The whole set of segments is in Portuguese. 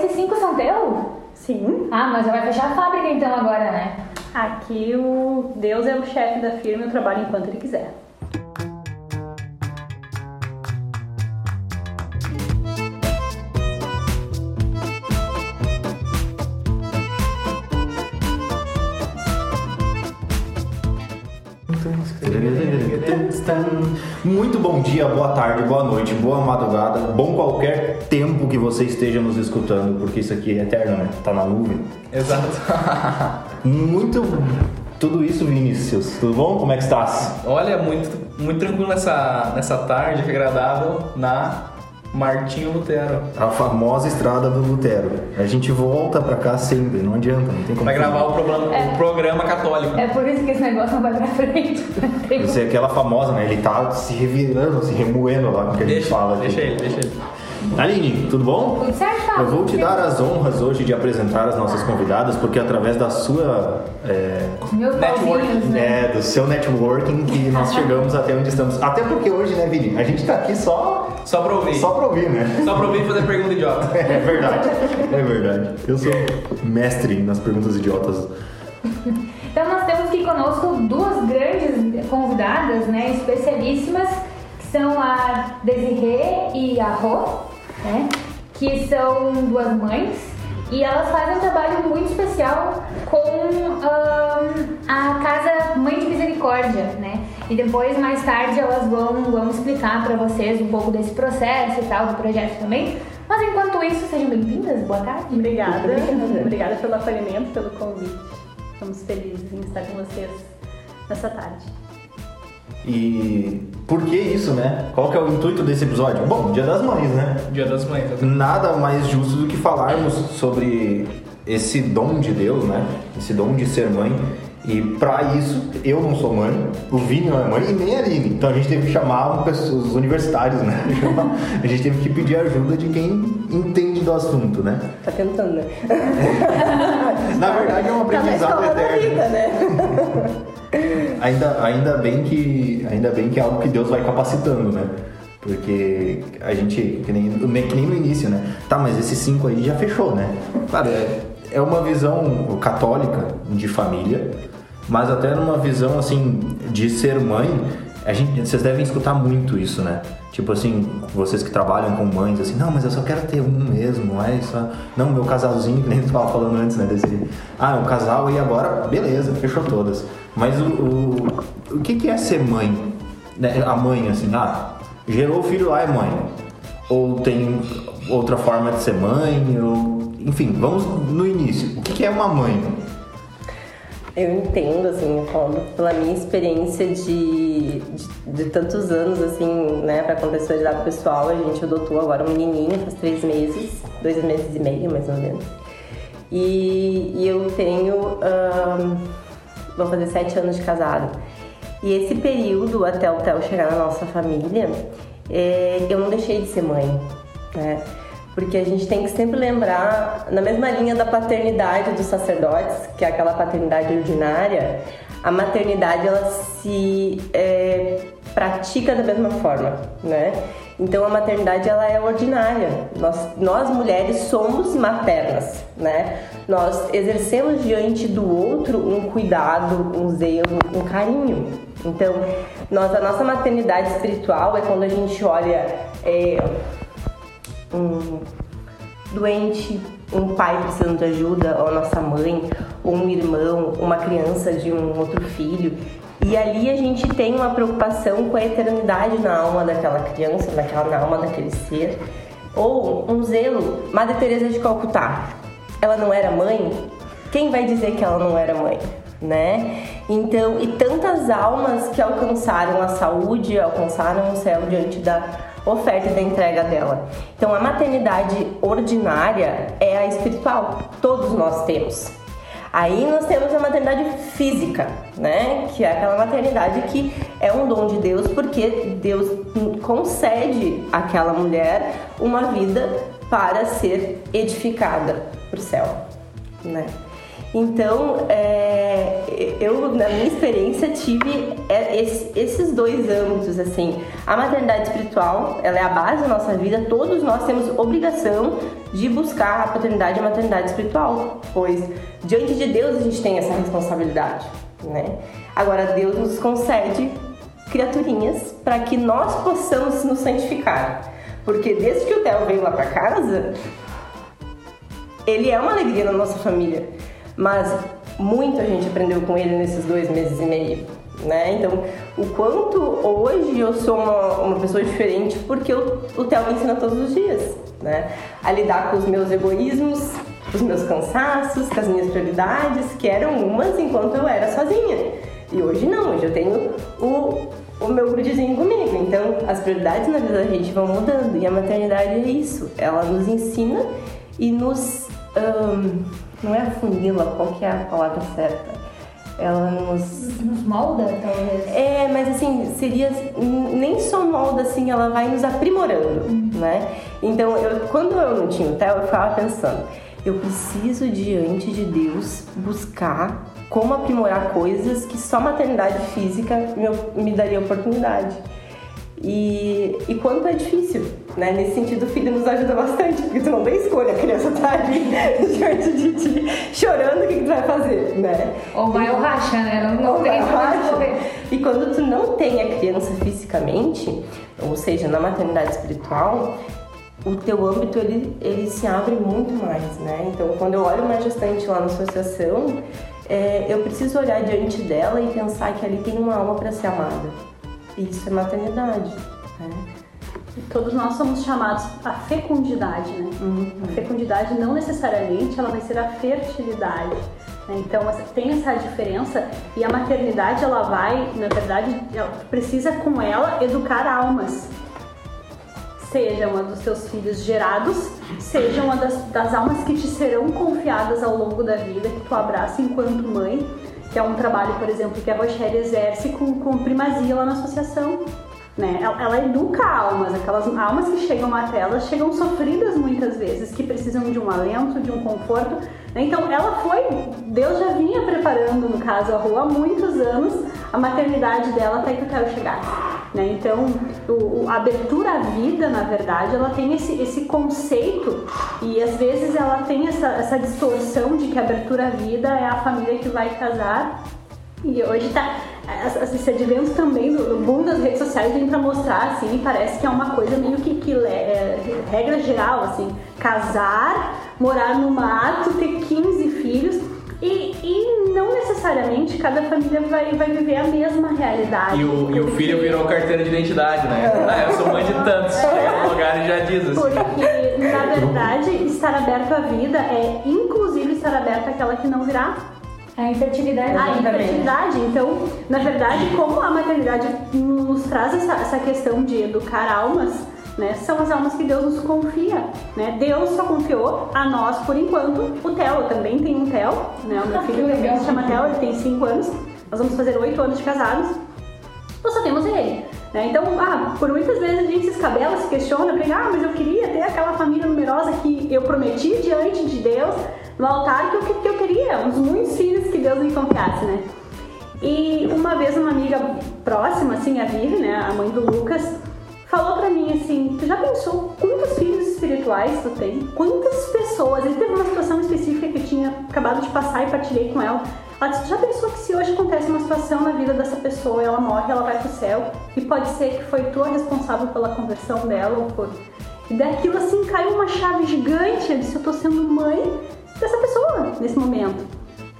esses cinco são teus? Sim. Ah, mas já vai fechar a fábrica então agora, né? Aqui o Deus é o chefe da firma e eu trabalho enquanto ele quiser. Muito bom dia, boa tarde, boa noite, boa madrugada, bom qualquer tempo que você esteja nos escutando, porque isso aqui é eterno, né? Tá na nuvem. Exato. Muito. Tudo isso, Vinícius. Tudo bom? Como é que estás? Olha, muito, muito tranquilo nessa, nessa tarde que agradável na Martinho Lutero. A famosa estrada do Lutero. A gente volta pra cá sempre, não adianta, não tem como. Vai gravar o programa, É. o programa católico. É por isso que esse negócio não vai pra frente. Isso é aquela famosa, né? Ele tá se revirando, se remoendo lá, que a gente Deixa, fala aqui. deixa ele, deixa ele. Aline, tudo bom? Tudo certo? Eu vou te dar as honras hoje de apresentar as nossas convidadas, porque através da sua. é, Meus Networking, né? é, do seu networking que nós chegamos até onde estamos. Até porque hoje, né, Vini? A gente tá aqui só, Só pra ouvir. só pra ouvir, né? Só pra ouvir e fazer pergunta idiota. É verdade, é verdade. Eu sou mestre nas perguntas idiotas. Então nós temos aqui conosco duas grandes convidadas, né, especialíssimas, que são a Desirê e a Rô, né, que são duas mães e elas fazem um trabalho muito especial com ahn, a Casa Mãe de Misericórdia, né, e depois mais tarde elas vão, vão explicar para vocês um pouco desse processo e tal, do projeto também. Mas enquanto isso, sejam bem-vindas, boa tarde. Obrigada. Obrigada pelo acolhimento, pelo convite. Estamos felizes em estar com vocês nessa tarde. E por que isso, né? Qual que é o intuito desse episódio? Bom, Dia das Mães, né? Dia das Mães. tá? Nada mais justo do que falarmos sobre esse dom de Deus, né? Esse dom de ser mãe. E pra isso, eu não sou mãe, o Vini não é mãe e nem a Aline. Então a gente teve que chamar um pessoa- os universitários, né? A gente teve que pedir ajuda de quem entende do assunto, né? Tá tentando, né? Na verdade é um Tá aprendizado da eterno. vida, né? Ainda, ainda, bem que, ainda bem que é algo que Deus vai capacitando, né? Porque a gente, que nem, que nem no início, né? Tá, mas esses cinco aí já fechou, né? Claro, é, é uma visão católica de família, mas até numa visão, assim, de ser mãe, a gente, vocês devem escutar muito isso, né? Tipo assim, vocês que trabalham com mães, assim, não, mas eu só quero ter um mesmo, não é isso? Não, meu casalzinho, que nem tu tava falando antes, né? Desse, ah, o casal e agora, beleza, fechou todas. Mas o, o, o que, que é ser mãe? Né? A mãe, assim, ah, gerou o filho lá, é mãe. Ou tem outra forma de ser mãe, ou... enfim, vamos no início. O que, que é uma mãe? Eu entendo, assim, falando pela minha experiência de, de, de tantos anos, assim, né, pra contextualizar pro pessoal, a gente adotou agora um menininho faz três meses, dois meses e meio, mais ou menos. E, e eu tenho, ahn, vou fazer sete anos de casado. E esse período, até o Theo chegar na nossa família, é, eu não deixei de ser mãe, né? Porque a gente tem que sempre lembrar, na mesma linha da paternidade dos sacerdotes, que é aquela paternidade ordinária, a maternidade ela se é, pratica da mesma forma, né? Então a maternidade ela é ordinária. Nós, nós mulheres somos maternas, né? Nós exercemos diante do outro um cuidado, um zelo, um carinho. Então, nós, a nossa maternidade espiritual é quando a gente olha é, um doente, um pai precisando de ajuda, ou a nossa mãe, ou um irmão, uma criança de um outro filho. E ali a gente tem uma preocupação com a eternidade na alma daquela criança, daquela, na alma daquele ser. Ou um zelo. Madre Teresa de Calcutá, ela não era mãe? Quem vai dizer que ela não era mãe? Né? Então, e tantas almas que alcançaram a saúde, alcançaram o céu diante da oferta da entrega dela. Então, a maternidade ordinária é a espiritual, todos nós temos. Aí nós temos a maternidade física, né? Que é aquela maternidade que é um dom de Deus, porque Deus concede àquela mulher uma vida para ser edificada para o céu, né? Então, é, eu, na minha experiência, tive é, esses dois âmbitos, assim. A maternidade espiritual, ela é a base da nossa vida, todos nós temos obrigação de buscar a paternidade e a maternidade espiritual, pois diante de Deus a gente tem essa responsabilidade, né? Agora, Deus nos concede criaturinhas para que nós possamos nos santificar. Porque desde que o Theo veio lá para casa, ele é uma alegria na nossa família. Mas muito a gente aprendeu com ele nesses dois meses e meio. Né? Então, o quanto hoje eu sou uma, uma pessoa diferente porque o, o Theo me ensina todos os dias, né? A lidar com os meus egoísmos, os meus cansaços, com as minhas prioridades, que eram umas enquanto eu era sozinha. E hoje não, hoje eu tenho o, o meu grudezinho comigo. Então, as prioridades na vida da gente vão mudando. E a maternidade é isso. Ela nos ensina e nos. Um, não é afunila, qual que é a palavra certa? Ela nos. Nos molda, talvez? É, mas assim, seria. Nem só molda, assim, ela vai nos aprimorando, uhum. né? Então, eu, quando eu não tinha o Theo, eu ficava pensando, eu preciso, diante de Deus, buscar como aprimorar coisas que só maternidade física me, me daria oportunidade. E, e quanto é difícil, né? Nesse sentido, o filho nos ajuda bastante, porque tu não tem escolha, a criança tá ali diante de ti, chorando, o que, que tu vai fazer, né? Ou vai ou racha, né? Não, tem racha. E quando tu não tem a criança fisicamente, ou seja, na maternidade espiritual, o teu âmbito ele, ele se abre muito mais, né? Então, quando eu olho uma gestante lá na associação, é, eu preciso olhar diante dela e pensar que ali tem uma alma para ser amada isso é maternidade. Né? Todos nós somos chamados à fecundidade, né? Uhum. A fecundidade não necessariamente ela vai ser a fertilidade. Né? Então tem essa diferença e a maternidade ela vai, na verdade, ela precisa com ela educar almas. Seja uma dos teus filhos gerados, seja uma das, das almas que te serão confiadas ao longo da vida, que tu abraça enquanto mãe que é um trabalho, por exemplo, que a Rochelle exerce com, com primazia lá na associação. Né? Ela, ela, educa almas, aquelas almas que chegam até ela chegam sofridas muitas vezes, que precisam de um alento, de um conforto. Né? Então ela foi, Deus já vinha preparando, no caso, a rua há muitos anos, a maternidade dela até que eu quero chegar. Né? Então o, a abertura à vida, na verdade, ela tem esse, esse conceito e às vezes ela tem essa, essa distorção de que a abertura à vida é a família que vai casar e hoje tá. Esse advento também do, do boom das redes sociais vem pra mostrar, assim, parece que é uma coisa meio que, que é, regra geral, assim, casar, morar no mato, ter 15 filhos. E, e, não necessariamente cada família vai, vai viver a mesma realidade. E o, e o filho virou carteira de identidade, né? Ah, eu sou mãe de tantos. Chega no lugar e já diz assim. Porque, na verdade, estar aberto à vida é inclusive estar aberto àquela que não virá. A infertilidade. A infertilidade. Então, na verdade, como a maternidade nos traz essa, essa questão de educar almas, né, são as almas que Deus nos confia. Né? Deus só confiou a nós, por enquanto, o Theo. Também tenho um Theo, né? o meu filho também se chama Theo, ele tem 5 anos. Nós vamos fazer 8 anos de casados. Nós só temos ele. Né? Então, ah, por muitas vezes a gente se escabela, se questiona, pensa, ah, mas eu queria ter aquela família numerosa que eu prometi diante de Deus no altar que eu, que eu queria, uns muitos filhos que Deus me confiasse, né? E uma vez uma amiga próxima, assim, a Vivi, né, a mãe do Lucas, falou pra mim assim, tu já pensou quantos filhos espirituais tu tem? Quantas pessoas? Ele teve uma situação específica que eu tinha acabado de passar e partilhei com ela. Ela disse, já pensou que se hoje acontece uma situação na vida dessa pessoa, ela morre, ela vai pro céu, e pode ser que foi tu a responsável pela conversão dela, ou por... E daquilo assim caiu uma chave gigante, eu disse, eu tô sendo mãe dessa pessoa nesse momento.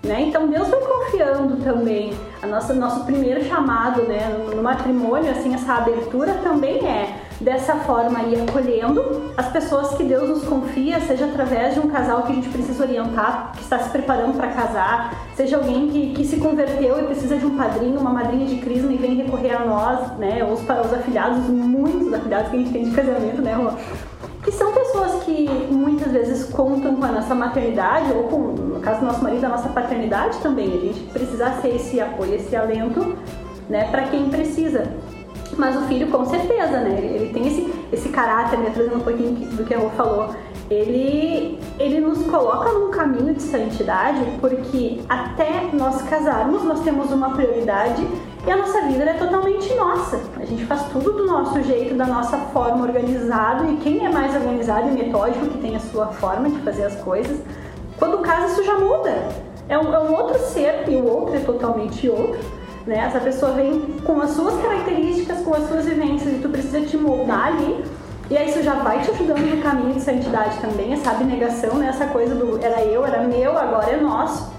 Né? Então Deus foi confiando também a nossa nosso primeiro chamado, né, no matrimônio, assim essa abertura também é dessa forma ir acolhendo as pessoas que Deus nos confia, seja através de um casal que a gente precisa orientar, que está se preparando para casar, seja alguém que, que se converteu e precisa de um padrinho, uma madrinha de crisma e vem recorrer a nós, né, os, os afilhados, muitos afilhados que a gente tem de casamento, né, que são pessoas que muitas vezes contam com a nossa maternidade, ou com, no caso do nosso marido, a nossa paternidade também. A gente precisa ser esse apoio, esse alento, né, para quem precisa. Mas o filho, com certeza, né, ele, ele tem esse, esse caráter, né, trazendo um pouquinho do que a Rô falou, ele, ele nos coloca num caminho de santidade porque até nós casarmos nós temos uma prioridade e a nossa vida é totalmente nossa. A gente faz tudo do nosso jeito, da nossa forma organizado e quem é mais organizado e metódico que tem a sua forma de fazer as coisas, quando casa isso já muda. É um, é um outro ser e o outro é totalmente outro. Né? Essa pessoa vem com as suas características, com as suas vivências e tu precisa te moldar ali e aí isso já vai te ajudando no caminho de santidade também, essa abnegação, né? essa coisa do era eu, era meu, agora é nosso.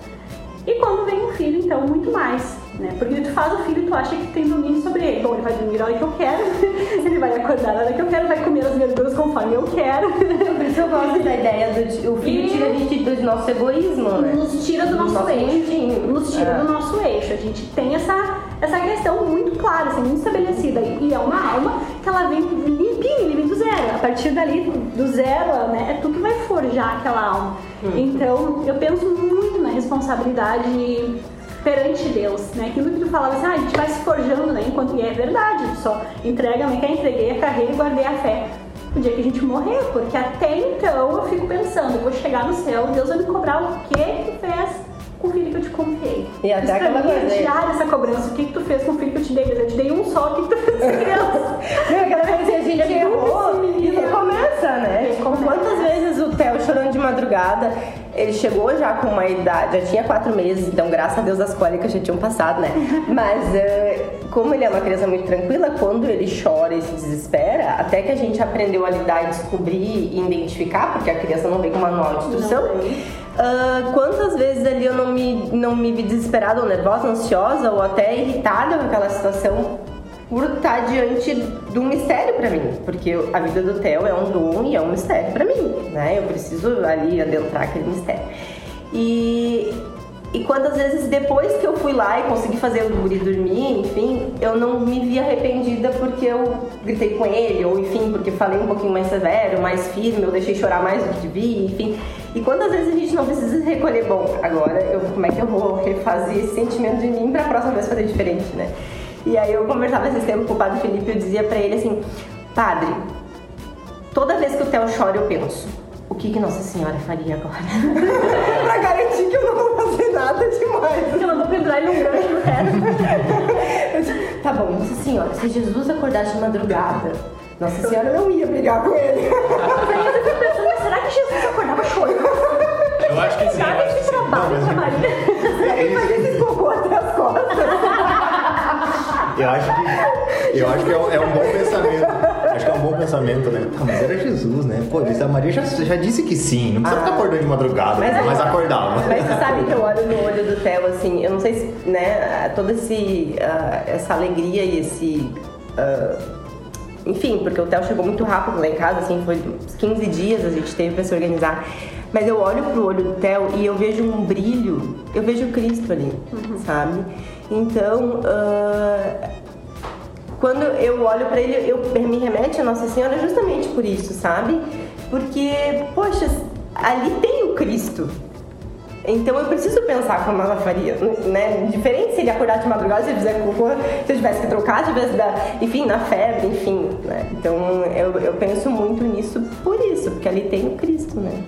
E quando vem um filho, então, muito mais. Né? Porque tu faz o filho e tu acha que tem domínio sobre ele. Bom, ele vai dormir a hora que eu quero, ele vai acordar a hora que eu quero, vai comer as verduras conforme eu quero. Por isso eu gosto da ideia do o filho E- tira a gente do nosso egoísmo, né? Nos tira do nosso, nosso eixo. mundinho. Nos tira É. do nosso eixo. A gente tem essa, essa questão muito clara, assim, muito estabelecida. E é uma alma que ela vem limpinha, ele vem do zero. A partir dali, do zero, né, é tu que vai forjar aquela alma. Então, eu penso muito na responsabilidade perante Deus, né? Aquilo que tu falava assim, ah, a gente vai se forjando, né? Enquanto e é verdade, só entrega, né? Que entreguei a carreira e guardei a fé. O dia que a gente morrer, porque até então eu fico pensando, eu vou chegar no céu, Deus vai me cobrar o que tu fez com o filho que eu te confiei. E até Isso pra aquela mim é coisa, né? diária essa cobrança. O que que tu fez com o filho que eu te dei? Eu te dei um só, o que que tu fez com essa criança? Não, aquela vez que a gente É errou recomeça, né? Tipo, quantas vezes o Theo chorando de madrugada, ele chegou já com uma idade, já tinha quatro meses, então graças a Deus as cólicas já tinham passado, né? Mas eh, como ele é uma criança muito tranquila, quando ele chora e se desespera, até que a gente aprendeu a lidar e descobrir e identificar, porque a criança não vem com manual de instrução. Ah, quantas vezes ali eu não me, não me vi desesperada ou nervosa, ansiosa ou até irritada com aquela situação por estar diante de um mistério pra mim, porque a vida do Theo é um dom e é um mistério pra mim, né? Eu preciso ali adentrar aquele mistério. E, e quantas vezes depois que eu fui lá e consegui fazer o guri dormir, enfim, eu não me vi arrependida porque eu gritei com ele, ou enfim, porque falei um pouquinho mais severo, mais firme, eu deixei chorar mais do que devia, enfim. E quantas vezes a gente não precisa recolher, bom, agora eu, como é que eu vou refazer esse sentimento de mim pra próxima vez fazer diferente, né? E aí eu conversava esses tempos com o padre Felipe e eu dizia pra ele assim, padre, toda vez que o Theo chora eu penso, o que que Nossa Senhora faria agora? pra garantir que eu não vou fazer nada demais. Eu não vou pendurar ele num gancho no teto. Tá bom, Nossa Senhora, se Jesus acordasse de madrugada, Nossa Senhora não ia brigar com ele. Aí eu fico pensando, mas será que Jesus acordava chorando? Eu acho que sim, acho que esse sim. trabalho Maria? Ele fazia esse cocô até as costas. Eu acho que, eu acho que é, um, é um bom pensamento. Acho que é um bom pensamento, né? Tá, mas era Jesus, né? Pô, a Maria já, já disse que sim, não precisa ficar acordando de madrugada, Mas- mas, acordava. Mas tu sabe que eu olho no olho do Theo, assim, eu não sei se, né, toda esse, ah, essa alegria e esse. ah, enfim, porque o Theo chegou muito rápido lá em casa, assim, foi uns 15 dias a gente teve pra se organizar. Mas eu olho pro olho do Theo e eu vejo um brilho, eu vejo Cristo ali, sabe? Então, ah, quando eu olho pra ele, eu me remete a Nossa Senhora justamente por isso, sabe? Porque, poxa, ali tem o Cristo. Então eu preciso pensar como ela faria, né? Diferente se ele acordar de madrugada, se ele fizer cocô, se eu tivesse que trocar, se eu tivesse dar, enfim, na febre, enfim, né? Então eu, eu penso muito nisso por isso, porque ali tem o Cristo, né?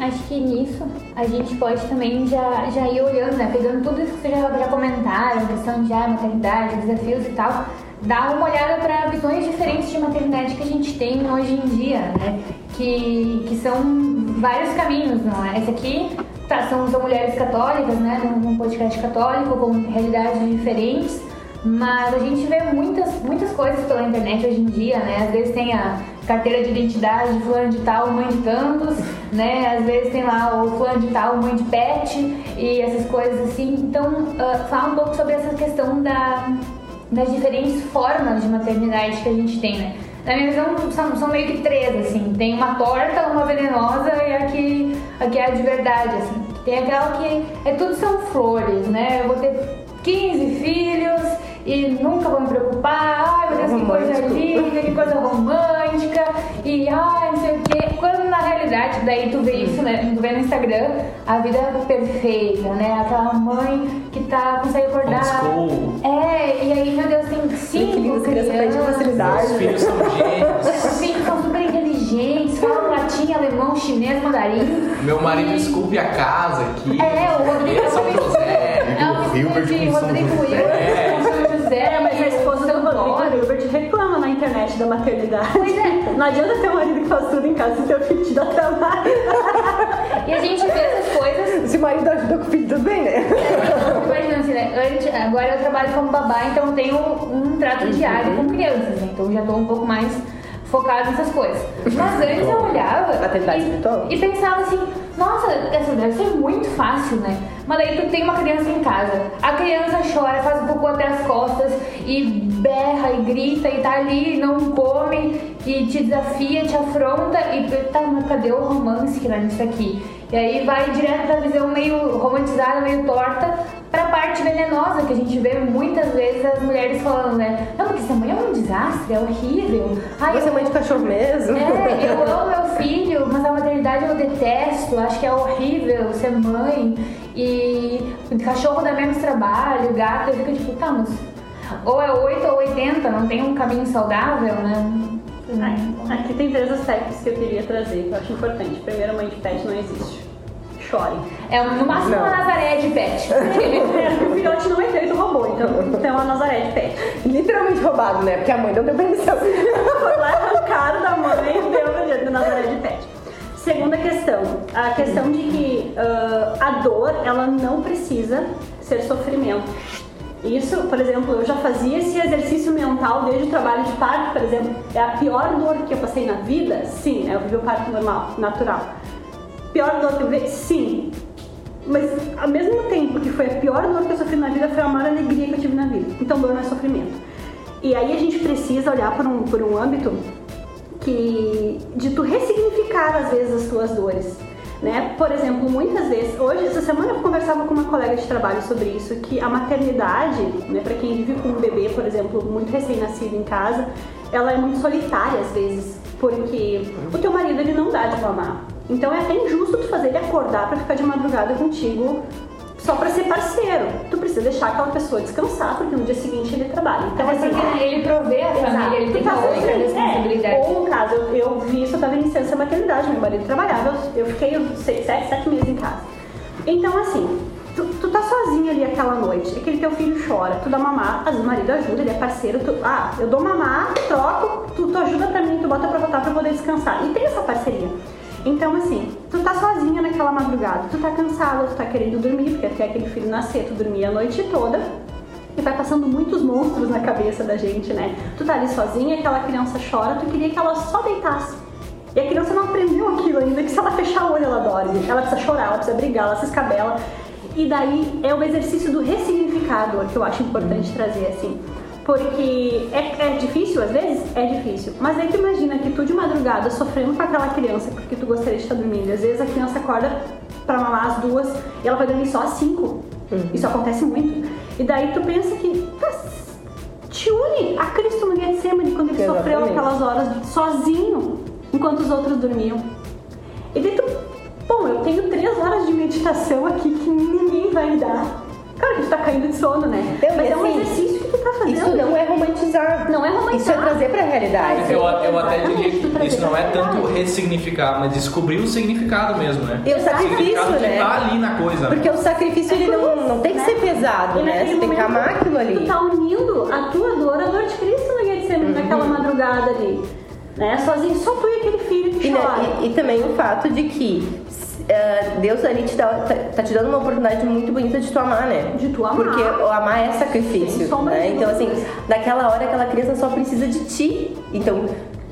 Acho que nisso a gente pode também já, já ir olhando, né? Pegando tudo isso que vocês já, já comentaram, questão de ah, maternidade, desafios e tal, dar uma olhada para visões diferentes de maternidade que a gente tem hoje em dia, né? Que, que são vários caminhos, não é? Esse aqui tá, são, são mulheres católicas, né? Num podcast católico, com realidades diferentes. Mas a gente vê muitas, muitas coisas pela internet hoje em dia, né? Às vezes tem a carteira de identidade de fulano de tal, mãe de tantos, né? Às vezes tem lá o fulano de tal, mãe de pet e essas coisas assim. Então, ah, fala um pouco sobre essa questão da, das diferentes formas de maternidade que a gente tem, né? Na minha visão, são, são meio que três, assim. Tem uma torta, uma venenosa e a que, a é a de verdade, assim. Tem aquela que é tudo são flores, né? Eu vou ter 15 filhos e nunca vou me preocupar. Ai, meu Deus, que coisa linda, que coisa romântica. E ai, não sei o quê. Quando na realidade, daí tu vê isso, né? Tu vê no Instagram a vida perfeita, né? Aquela mãe que tá, consegue acordar. É, e aí, meu Deus, tem cinco Equilíbrio, criança crianças. facilidade. Os filhos são gênios. Os filhos são super inteligentes, falam latim alemão, chinês, mandarim. Meu marido E- esculpe a casa aqui. É, o Rodrigo São José. É o Hilbert de com São Rodrigo José. É, mas a esposa do Rodrigo. Hilbert reclama na internet da maternidade. Pois é. Não adianta ter um marido que faz tudo em casa se teu filho te dá trabalho. E a gente vê essas coisas Se o marido ajuda com o filho, tudo bem, né? Imagina assim, né? Antes, agora eu trabalho como babá, então tenho um trato diário com crianças, né? Então já tô um pouco mais focada nessas coisas. Mas antes eu olhava Maternidade e, e pensava assim, nossa, essa deve ser muito fácil, né? Mas daí tu tem uma criança em casa, a criança chora, faz um pouco até as costas e berra e grita e tá ali, não come e te desafia, te afronta e tá, mas cadê o romance que tá nisso aqui? E aí vai direto da visão meio romantizada, meio torta, pra parte venenosa que a gente vê muitas vezes as mulheres falando, né? Não, porque ser mãe é um desastre, é horrível. Ai, Você é mãe de cachorro mesmo? é, eu amo meu filho, mas a maternidade eu detesto, acho que é horrível ser mãe e o cachorro dá menos trabalho, o gato, eu fico tipo, tá, mas ou é 8 ou 80, não tem um caminho saudável, né? Aqui tem três aspectos que eu queria trazer, que eu acho importante. Primeiro, mãe de pet não existe. Chorem. É no máximo uma Nazaré de pet. É, o filhote não é tu roubou, então, então é a Nazaré de pet. Literalmente roubado, né? Porque a mãe não deu permissão. Foi lá arrancaram da mãe e deu do Nazaré de pet. Segunda questão, a questão de que ah, a dor, ela não precisa ser sofrimento. Isso, por exemplo, eu já fazia esse exercício mental desde o trabalho de parto, por exemplo. É a pior dor que eu passei na vida? Sim, eu vivi o parto normal, natural. Pior dor que eu vi? Sim. Mas ao mesmo tempo que foi a pior dor que eu sofri na vida, foi a maior alegria que eu tive na vida. Então dor não é sofrimento. E aí a gente precisa olhar por um, por um âmbito que de tu ressignificar às vezes as tuas dores. Né? Por exemplo, muitas vezes, hoje, essa semana eu conversava com uma colega de trabalho sobre isso, que a maternidade, né, para quem vive com um bebê, por exemplo, muito recém-nascido em casa, ela é muito solitária às vezes, porque o teu marido ele não dá de mamar. Então é até injusto tu fazer ele acordar para ficar de madrugada contigo só para ser parceiro. Tu precisa deixar aquela pessoa descansar, porque no dia seguinte ele trabalha. Então, assim, porque ele provê a família, ele tem tá outra sofrendo. responsabilidade. É, ou no caso, eu, eu vi isso, eu tava em licença maternidade, meu marido trabalhava, eu, eu fiquei seis, sete, sete meses em casa. Então, assim, tu, tu tá sozinha ali aquela noite, aquele teu filho chora, tu dá mamar, às vezes o marido ajuda, ele é parceiro, tu, ah, eu dou mamar, troco, tu, tu ajuda pra mim, tu bota pra voltar pra eu poder descansar. E tem essa parceria. Então, assim, tu tá sozinha naquela madrugada, tu tá cansada, tu tá querendo dormir, porque até aquele filho nascer, tu dormia a noite toda. E vai passando muitos monstros na cabeça da gente, né? Tu tá ali sozinha, aquela criança chora, tu queria que ela só deitasse. E a criança não aprendeu aquilo ainda, que se ela fechar o olho ela dorme. Ela precisa chorar, ela precisa brigar, ela se escabela. E daí é o exercício do ressignificador que eu acho importante trazer, assim. Porque é, é difícil, às vezes? É difícil. Mas aí tu imagina que tu de madrugada sofrendo com aquela criança porque tu gostaria de estar dormindo. Às vezes a criança acorda pra mamar às duas e ela vai dormir só às cinco. Isso acontece muito. E daí tu pensa que tá, te une a Cristo no Getsemane quando ele sofreu Exatamente. aquelas horas sozinho, enquanto os outros dormiam. E daí tu, bom, eu tenho três horas de meditação aqui que ninguém vai me dar. Claro que tu tá caindo de sono, né? Eu, Mas é um assim, exercício tá fazendo. Isso não é romantizar. Não é romantizar. Isso é trazer pra realidade. Eu, eu até diria que isso não é tanto ressignificar, mas descobrir o significado mesmo, né? E o sacrifício, né? tá ali na coisa. né? Porque o sacrifício ele não, não tem que ser pesado, E né? Você tem que amar aquilo ali. Tu tá unindo a tua dor à dor de Cristo no Getsemane naquela madrugada ali. Né? Sozinho, só tu e aquele filho que E, né, e- e também o fato de que Deus ali te tá, tá te dando uma oportunidade muito bonita de tu amar, né? De tu amar. Porque amar é sacrifício, sombra né? Então assim, naquela hora aquela criança só precisa de ti. Então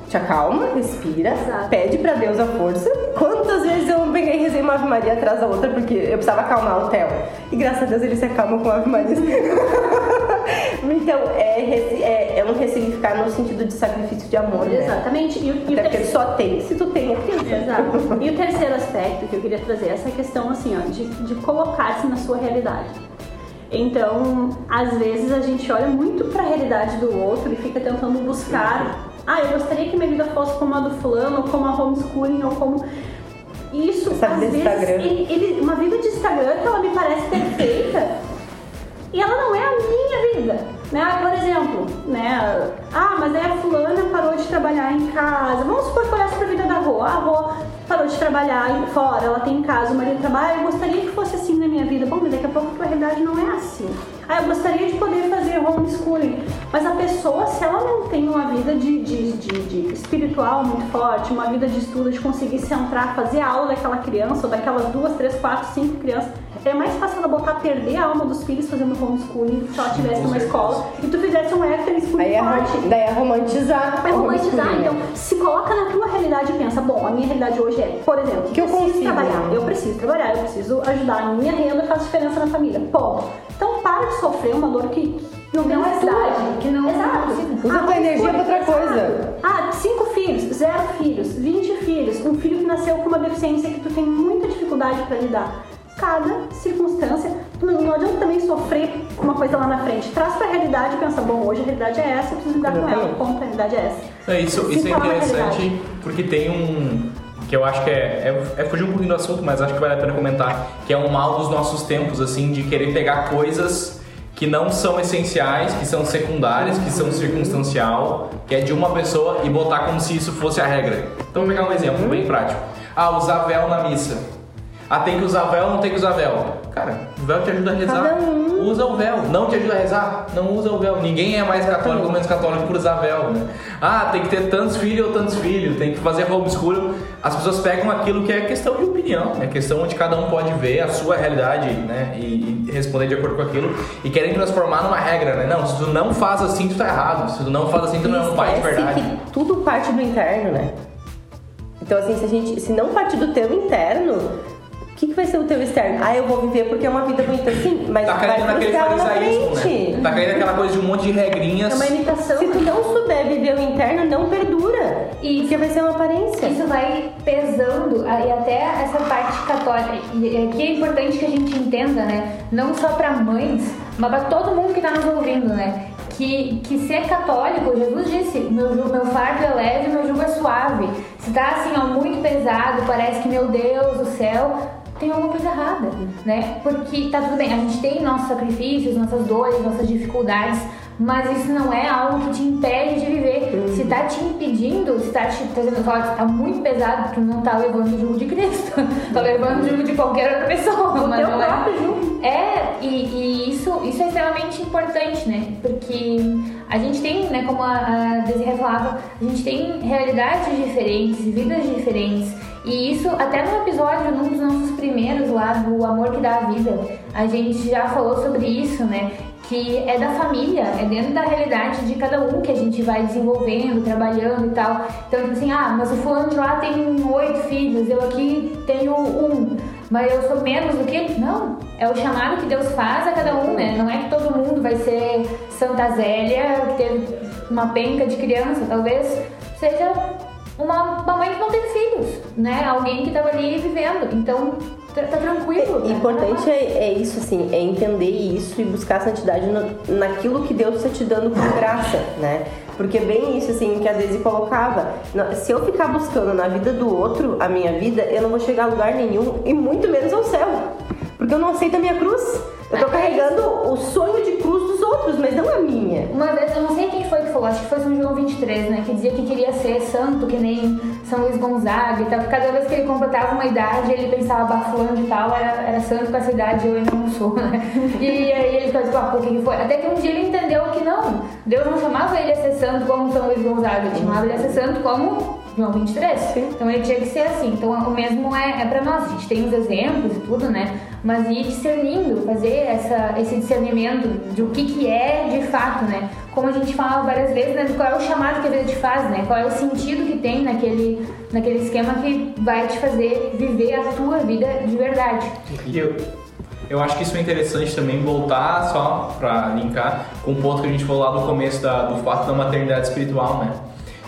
te acalma, respira, Exato. pede pra Deus a força. Quantas vezes eu não peguei e rezei uma Ave Maria atrás da outra porque eu precisava acalmar o Theo. E graças a Deus ele se acalma com a Ave Maria. então, é, é, é um ressignificar no sentido de sacrifício de amor, né? Exatamente. E, o- e o Até porque terceiro- só tem se tu tem a criança. Exato. E o terceiro aspecto que eu queria trazer é essa questão assim, ó, de, de colocar-se na sua realidade. Então, às vezes a gente olha muito para a realidade do outro e fica tentando buscar, ah, eu gostaria que minha vida fosse como a do fulano, ou como a homeschooling, ou como isso, Essa às vezes, ele- ele- uma vida de Instagram que ela me parece perfeita e ela não é a minha vida. Né? Por exemplo, né? Ah, mas aí a fulana parou de trabalhar em casa. Vamos supor que olhasse pra vida da Rô. A Rô parou de trabalhar fora, ela tem em casa, o marido trabalha. Eu gostaria que fosse assim na minha vida. Bom, mas daqui a pouco a realidade não é assim. Ah, eu gostaria de poder fazer homeschooling. Mas a pessoa, se ela não tem uma vida de, de, de- de espiritual muito forte, uma vida de estudo, de conseguir centrar, fazer a aula daquela criança, ou daquelas duas, três, quatro, cinco crianças, é mais fácil ela botar a perder a alma dos filhos fazendo homeschooling se ela tivesse uma escola e tu fizesse um after schooling Aí é, forte. ro- daí é romantizar. É romantizar, então né? se coloca na tua realidade e pensa, bom, a minha realidade hoje é, por exemplo, Que eu preciso consigo. trabalhar, eu preciso trabalhar, eu preciso ajudar, a minha renda faz diferença na família. Ponto. Então para de sofrer uma dor que não é tua, que não- Exato. não Usa Ah, tua energia pra outra exato. coisa. Ah, cinco filhos, zero filhos, 20 filhos, um filho que nasceu com uma deficiência que tu tem muita dificuldade para lidar. Cada circunstância, não, não adianta também sofrer com uma coisa lá na frente. Traz pra realidade e pensa, bom, hoje a realidade é essa, eu preciso lidar com ela. Ponto, a realidade é essa. É, isso, isso é interessante porque tem um. que eu acho que é, é, é fugir um pouquinho do assunto, mas acho que vale a pena comentar, que é um mal dos nossos tempos, assim, de querer pegar coisas que não são essenciais, que são secundárias, que são circunstancial, que é de uma pessoa e botar como se isso fosse a regra. Então vou pegar um exemplo bem prático. Ah, usar véu na missa. Ah, tem que usar véu, não tem que usar véu. Cara, o véu te ajuda a rezar. Um. Usa o véu. Não te ajuda a rezar? Não usa o véu. Ninguém é mais católico ou menos católico por usar véu, né? Ah, tem que ter tantos filhos ou tantos filhos, tem que fazer homeschooling. As pessoas pegam aquilo que é questão de opinião, é questão onde cada um pode ver a sua realidade, né? E, e responder de acordo com aquilo e querem transformar numa regra, né? Não, se tu não faz assim, tu tá errado. Se tu não faz assim, tu não é um pai de verdade. que tudo parte do interno, né? Então, assim, se a gente se não partir do teu interno, que, que vai ser o teu externo? Ah, eu vou viver porque é uma vida bonita. Sim, mas Tá vai caindo naquele frustrar lá na frente. né? Tá caindo naquela coisa de um monte de regrinhas. É uma imitação. Se tu não souber viver o interno, não perdura. Isso. Porque vai ser uma aparência. Isso vai pesando e até essa parte católica. E aqui é importante que a gente entenda, né? Não só para mães, mas para todo mundo que está nos ouvindo, né? Que, que ser católico, Jesus disse, meu, meu fardo é leve, meu jugo é suave. Se tá assim, ó, muito pesado, parece que, meu Deus do céu, tem alguma coisa errada, né? Porque tá tudo bem, a gente tem nossos sacrifícios, nossas dores, nossas dificuldades, mas isso não é algo que te impede de viver. Se tá te impedindo, se tá te trazendo fala que tá muito pesado, tu não tá levando o jugo de Cristo, tá levando o jugo de qualquer outra pessoa. O teu não é. próprio jugo. É, e, e isso, isso é extremamente importante, né? Porque a gente tem, né, como a, a Desiree falava, a gente tem realidades diferentes, vidas diferentes. E isso, até no episódio, num dos nossos primeiros lá, do Amor que dá a Vida, a gente já falou sobre isso, né? Que é da família, é dentro da realidade de cada um que a gente vai desenvolvendo, trabalhando e tal. Então, tipo assim, ah, mas o fulano de lá tem oito filhos, eu aqui tenho um mas eu sou menos do que? Não. É o chamado que Deus faz a cada um, né? Não é que todo mundo vai ser Santa Zélia, que teve uma penca de criança. Talvez seja uma, uma mãe que não teve filhos, né? Alguém que estava ali vivendo. Então, tá, tá tranquilo. O tá? importante é, é isso, assim, é entender isso e buscar santidade no- naquilo que Deus está te dando por graça, né? Porque é bem isso, assim, que a Daisy colocava. Se eu ficar buscando na vida do outro a minha vida, eu não vou chegar a lugar nenhum e muito menos ao céu. Porque eu não aceito a minha cruz. Eu tô É carregando o sonho acho que foi São João 23, né? Que dizia que queria ser santo, que nem São Luís Gonzaga e tal. Que cada vez que ele completava uma idade, ele pensava, bafulando e tal, era, era santo com essa idade, eu ainda não sou, né? E aí ele ficava tipo, ah, por que que foi? Até que um dia ele entendeu que não, Deus não chamava ele a ser santo como São Luís Gonzaga, ele chamava ele a ser santo como João 23. Então ele tinha que ser assim. Então o mesmo é, é pra nós. A gente tem os exemplos e tudo, né? Mas ir discernindo, fazer essa, esse discernimento de o que, que é de fato, né? Como a gente fala várias vezes, né? Qual é o chamado que a vida te faz, né? Qual é o sentido que tem naquele, naquele esquema que vai te fazer viver a tua vida de verdade. E eu, eu acho que isso é interessante também voltar só pra linkar com o ponto que a gente falou lá no começo da- do fato da maternidade espiritual, né?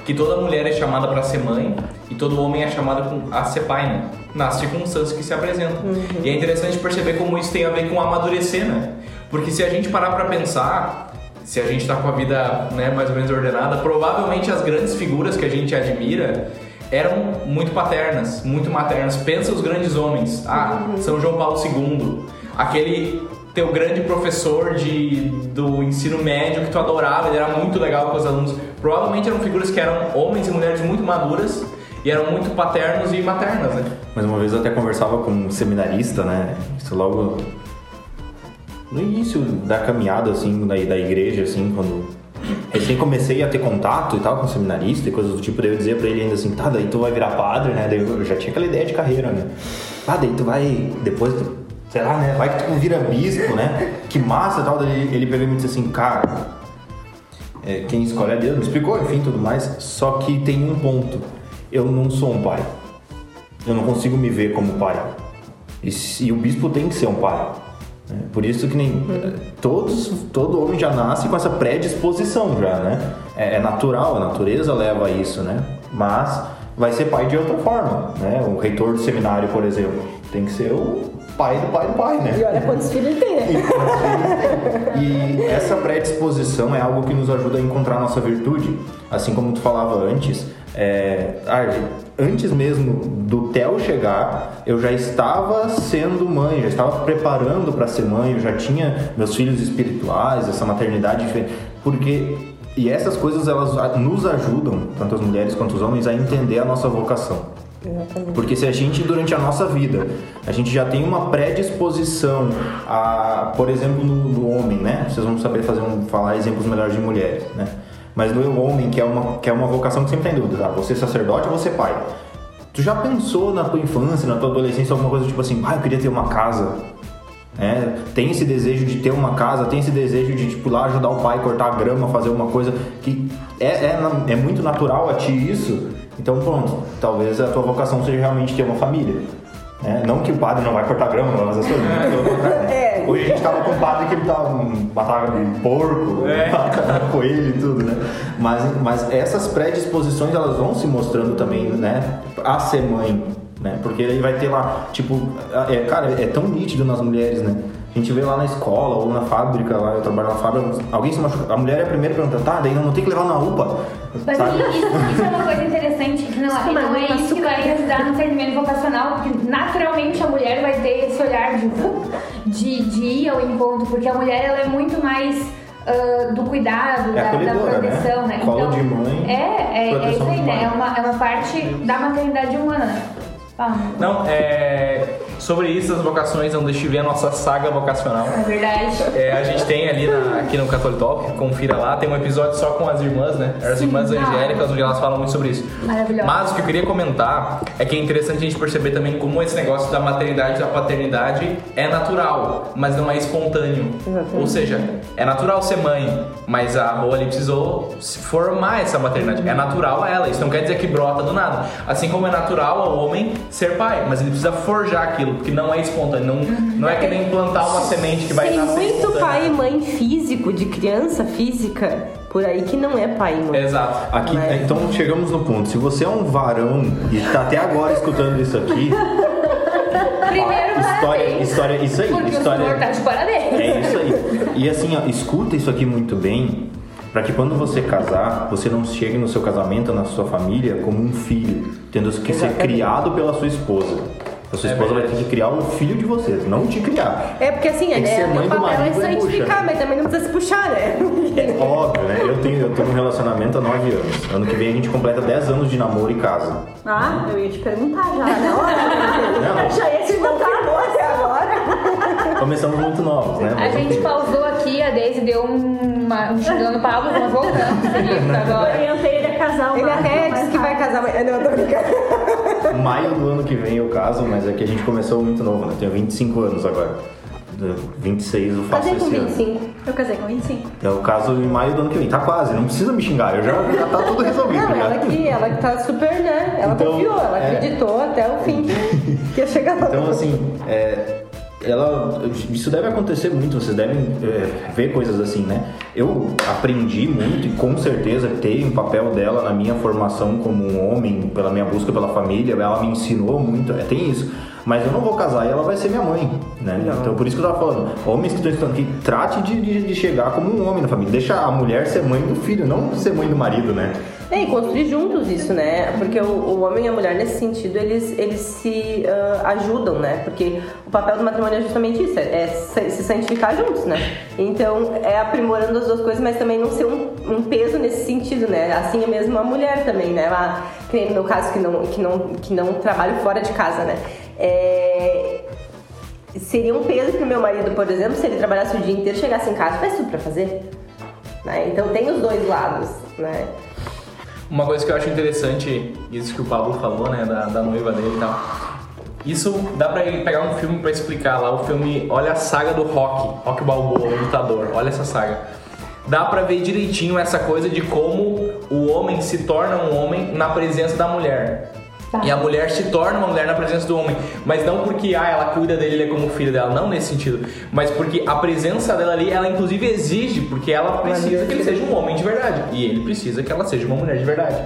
Que toda mulher é chamada para ser mãe e todo homem é chamado a ser pai, né? Nas circunstâncias que se apresentam. E é interessante perceber como isso tem a ver com amadurecer, né? Porque se a gente parar pra pensar, se a gente tá com a vida né, mais ou menos ordenada, provavelmente as grandes figuras que a gente admira eram muito paternas, muito maternas. Pensa os grandes homens. Ah, São João Paulo II, aquele teu grande professor de, do ensino médio que tu adorava, ele era muito legal com os alunos. Provavelmente eram figuras que eram homens e mulheres muito maduras e eram muito paternos e maternas, né? Mas uma vez eu até conversava com um seminarista, né? Isso logo no início da caminhada, assim, da, da igreja, assim, quando recém comecei a ter contato e tal com seminarista e coisas do tipo, daí eu dizia pra ele ainda assim, tá, daí tu vai virar padre, né? Daí eu já tinha aquela ideia de carreira, né? Ah, daí tu vai, depois tu, sei lá, né? Vai que tu vira bispo, né? Que massa tal. Daí ele, pegou e me disse assim, cara, é, quem escolhe é Deus, me explicou, enfim, tudo mais. Só que tem um ponto, eu não sou um pai. Eu não consigo me ver como pai. E, e o bispo tem que ser um pai. né? Por isso que nem todos, todo homem já nasce com essa predisposição já, né? É, é natural, a natureza leva a isso, né? Mas vai ser pai de outra forma, né? O reitor do seminário, por exemplo, tem que ser o pai do pai do pai, né? E olha quantos filhos ele tem, né? E essa predisposição é algo que nos ajuda a encontrar a nossa virtude. Assim como tu falava antes, é, antes mesmo do Theo chegar, eu já estava sendo mãe, já estava preparando para ser mãe, eu já tinha meus filhos espirituais, essa maternidade diferente. Porque e essas coisas elas nos ajudam, tanto as mulheres quanto os homens, a entender a nossa vocação. Exatamente. Porque se a gente, durante a nossa vida, a gente já tem uma predisposição a, por exemplo, no, no homem, né? Vocês vão saber fazer um, falar exemplos melhores de mulheres, né? Mas no homem, que é uma, que é uma vocação que sempre tem dúvida, ah, você sacerdote ou você pai? Tu já pensou na tua infância, na tua adolescência, alguma coisa tipo assim, ah, eu queria ter uma casa, é, tem esse desejo de ter uma casa, tem esse desejo de tipo, lá ajudar o pai a cortar a grama, fazer uma coisa que é, é, é muito natural a ti isso. Então pronto, talvez a tua vocação seja realmente ter uma família. né? Não que o padre não vai cortar grama, não vai fazer essas coisas. né? É. Hoje a gente tava com um padre que ele tava matava de porco, É. matava coelho e tudo, né? Mas, mas essas predisposições elas vão se mostrando também, né? A ser mãe, né? Porque aí vai ter lá, tipo, é, cara, é tão nítido nas mulheres, né? A gente vê lá na escola ou na fábrica, lá eu trabalho na fábrica, alguém se machuca, a mulher é a primeira a perguntar, tá, daí não tem que levar na UPA, Mas sabe? isso, isso é uma coisa interessante, que não, Isso, não é mas isso que vai ajudar no discernimento vocacional, porque naturalmente a mulher vai ter esse olhar de, de, de ir ao encontro, porque a mulher ela é muito mais ah, do cuidado, É da, da né? proteção, né? Colo de mãe, É, é, é isso aí, né? É uma, é uma parte da maternidade humana, né? Não, é. Sobre isso, as vocações, não deixe de ver a nossa saga vocacional. É verdade. É, a gente tem ali na- aqui no Catholic Talk, confira lá, tem um episódio só com as irmãs, né? As irmãs Sim, angélicas, onde elas falam muito sobre isso. Maravilhosa. Mas o que eu queria comentar é que é interessante a gente perceber também como esse negócio da maternidade e da paternidade é natural, mas não é espontâneo. Exatamente. Ou seja, é natural ser mãe, mas a Boa ali precisou se formar essa maternidade. É natural a ela, isso não quer dizer que brota do nada. Assim como é natural ao homem ser pai, mas ele precisa forjar aquilo, porque não é espontâneo. Não, não é que nem plantar uma semente que vai Tem nascer muito espontâneo. pai e mãe físico, de criança física, por aí que não é pai e mãe. Exato. Aqui, Mas- então chegamos no ponto. Se você é um varão e tá até agora escutando isso aqui, Primeiro, história, história, isso aí, Porque história. o senhor tá de parabéns. É isso aí. E assim, ó, escuta isso aqui muito bem, para que quando você casar, você não chegue no seu casamento, na sua família, como um filho, tendo que ser Exatamente. criado pela sua esposa. A sua É esposa vai ter que criar o filho de vocês, não te criar. É porque assim, Tem que né, ser o mãe do papel é marido e santificar, puxa. mas também não precisa se puxar, né? É óbvio, né? Eu tenho, eu tô num relacionamento há nove anos. Ano que vem a gente completa 10 anos de namoro e casa. Ah, eu ia te perguntar já, na hora. Não. Eu já ia te contar. Começamos muito novos, né? A Mas, gente pausou aqui, a Daisy deu uma, um xingando no Pablo, nós voltamos. seguimos Eu agora. orientei ele a casar Ele uma até disse que vai casar, mas não, eu tô brincando. Maio do ano que vem eu caso, mas é que a gente começou muito novo, né? Eu tenho 25 anos agora. De 26 eu faço Casei com esse ano. 25. Eu casei com 25. Eu caso em maio do ano que vem. Tá quase, não precisa me xingar, eu já, já tá tudo resolvido. Não, ela que, ela que tá super, né? Ela Então, confiou, ela é. acreditou até o fim que ia chegar lá. Então, assim, é, ela, isso deve acontecer muito, vocês devem é, ver coisas assim, né? Eu aprendi muito e com certeza tem um papel dela na minha formação como um homem, pela minha busca pela família, ela me ensinou muito, é, tem isso. Mas eu não vou casar e ela vai ser minha mãe, né? Então, por isso que eu tava falando, homens que estão estudando aqui, trate de, de, de chegar como um homem na família. Deixa a mulher ser mãe do filho, não ser mãe do marido, né? É, e construir juntos isso, né? Porque o, o homem e a mulher, nesse sentido, eles, eles se uh, ajudam, né? Porque o papel do matrimônio é justamente isso, é, é se santificar juntos, né? Então, é aprimorando as duas coisas, mas também não ser um, um peso nesse sentido, né? Assim é mesmo a mulher também, né? Ela, que nem no meu caso, que não, que não, que não trabalho fora de casa, né? É, seria um peso pro meu marido, por exemplo, se ele trabalhasse o dia inteiro, chegasse em casa, tivesse tudo pra fazer. Né? Então tem os dois lados, né? Uma coisa que eu acho interessante, isso que o Pablo falou, né, da, da noiva dele e tal. Isso dá pra pegar um filme pra explicar lá, o filme, olha a saga do Rock, Rock Balboa, o lutador, olha essa saga. Dá pra ver direitinho essa coisa de como o homem se torna um homem na presença da mulher. Tá. E a mulher se torna uma mulher na presença do homem. Mas não porque ah, ela cuida dele, ele é como filho dela. Não nesse sentido. Mas porque a presença dela ali, ela inclusive exige, porque ela precisa que ele seja um homem de verdade. E ele precisa que ela seja uma mulher de verdade.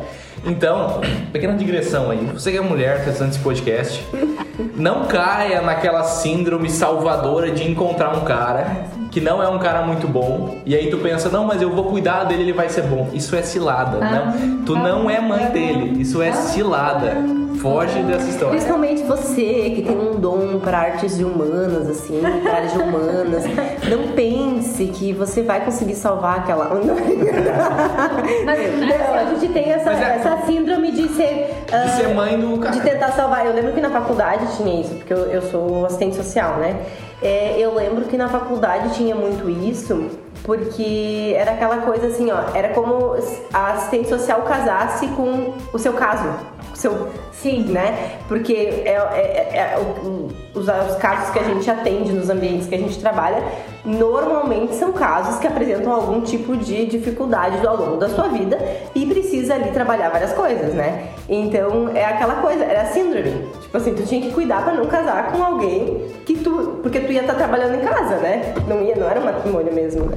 Então, pequena digressão aí. Você que é mulher, tá assistindo esse podcast, não caia naquela síndrome salvadora de encontrar um cara que não é um cara muito bom. E aí tu pensa, não, mas eu vou cuidar dele, ele vai ser bom. Isso é cilada. Não, tu não é mãe dele. Isso é cilada. Foge dessa história. Principalmente você que tem um dom para artes de humanas, assim, para áreas de humanas. Não pense que você vai conseguir salvar aquela. Mas, Não, a gente tem essa, é- essa síndrome de ser. De ah, ser mãe do cara. De tentar salvar. Eu lembro que na faculdade tinha isso, porque eu, eu sou assistente social, né? É, eu lembro que na faculdade tinha muito isso, porque era aquela coisa assim, ó, era como a assistente social casasse com o seu caso. O seu, Sim. né? Porque é, é- é- é o- os, os casos que a gente atende nos ambientes que a gente trabalha, normalmente são casos que apresentam algum tipo de dificuldade ao longo da sua vida e precisa ali trabalhar várias coisas, né? Então é aquela coisa, era síndrome. Tipo assim, tu tinha que cuidar pra não casar com alguém que tu. Porque tu ia estar trabalhando em casa, né? Não ia, não era um matrimônio mesmo, né?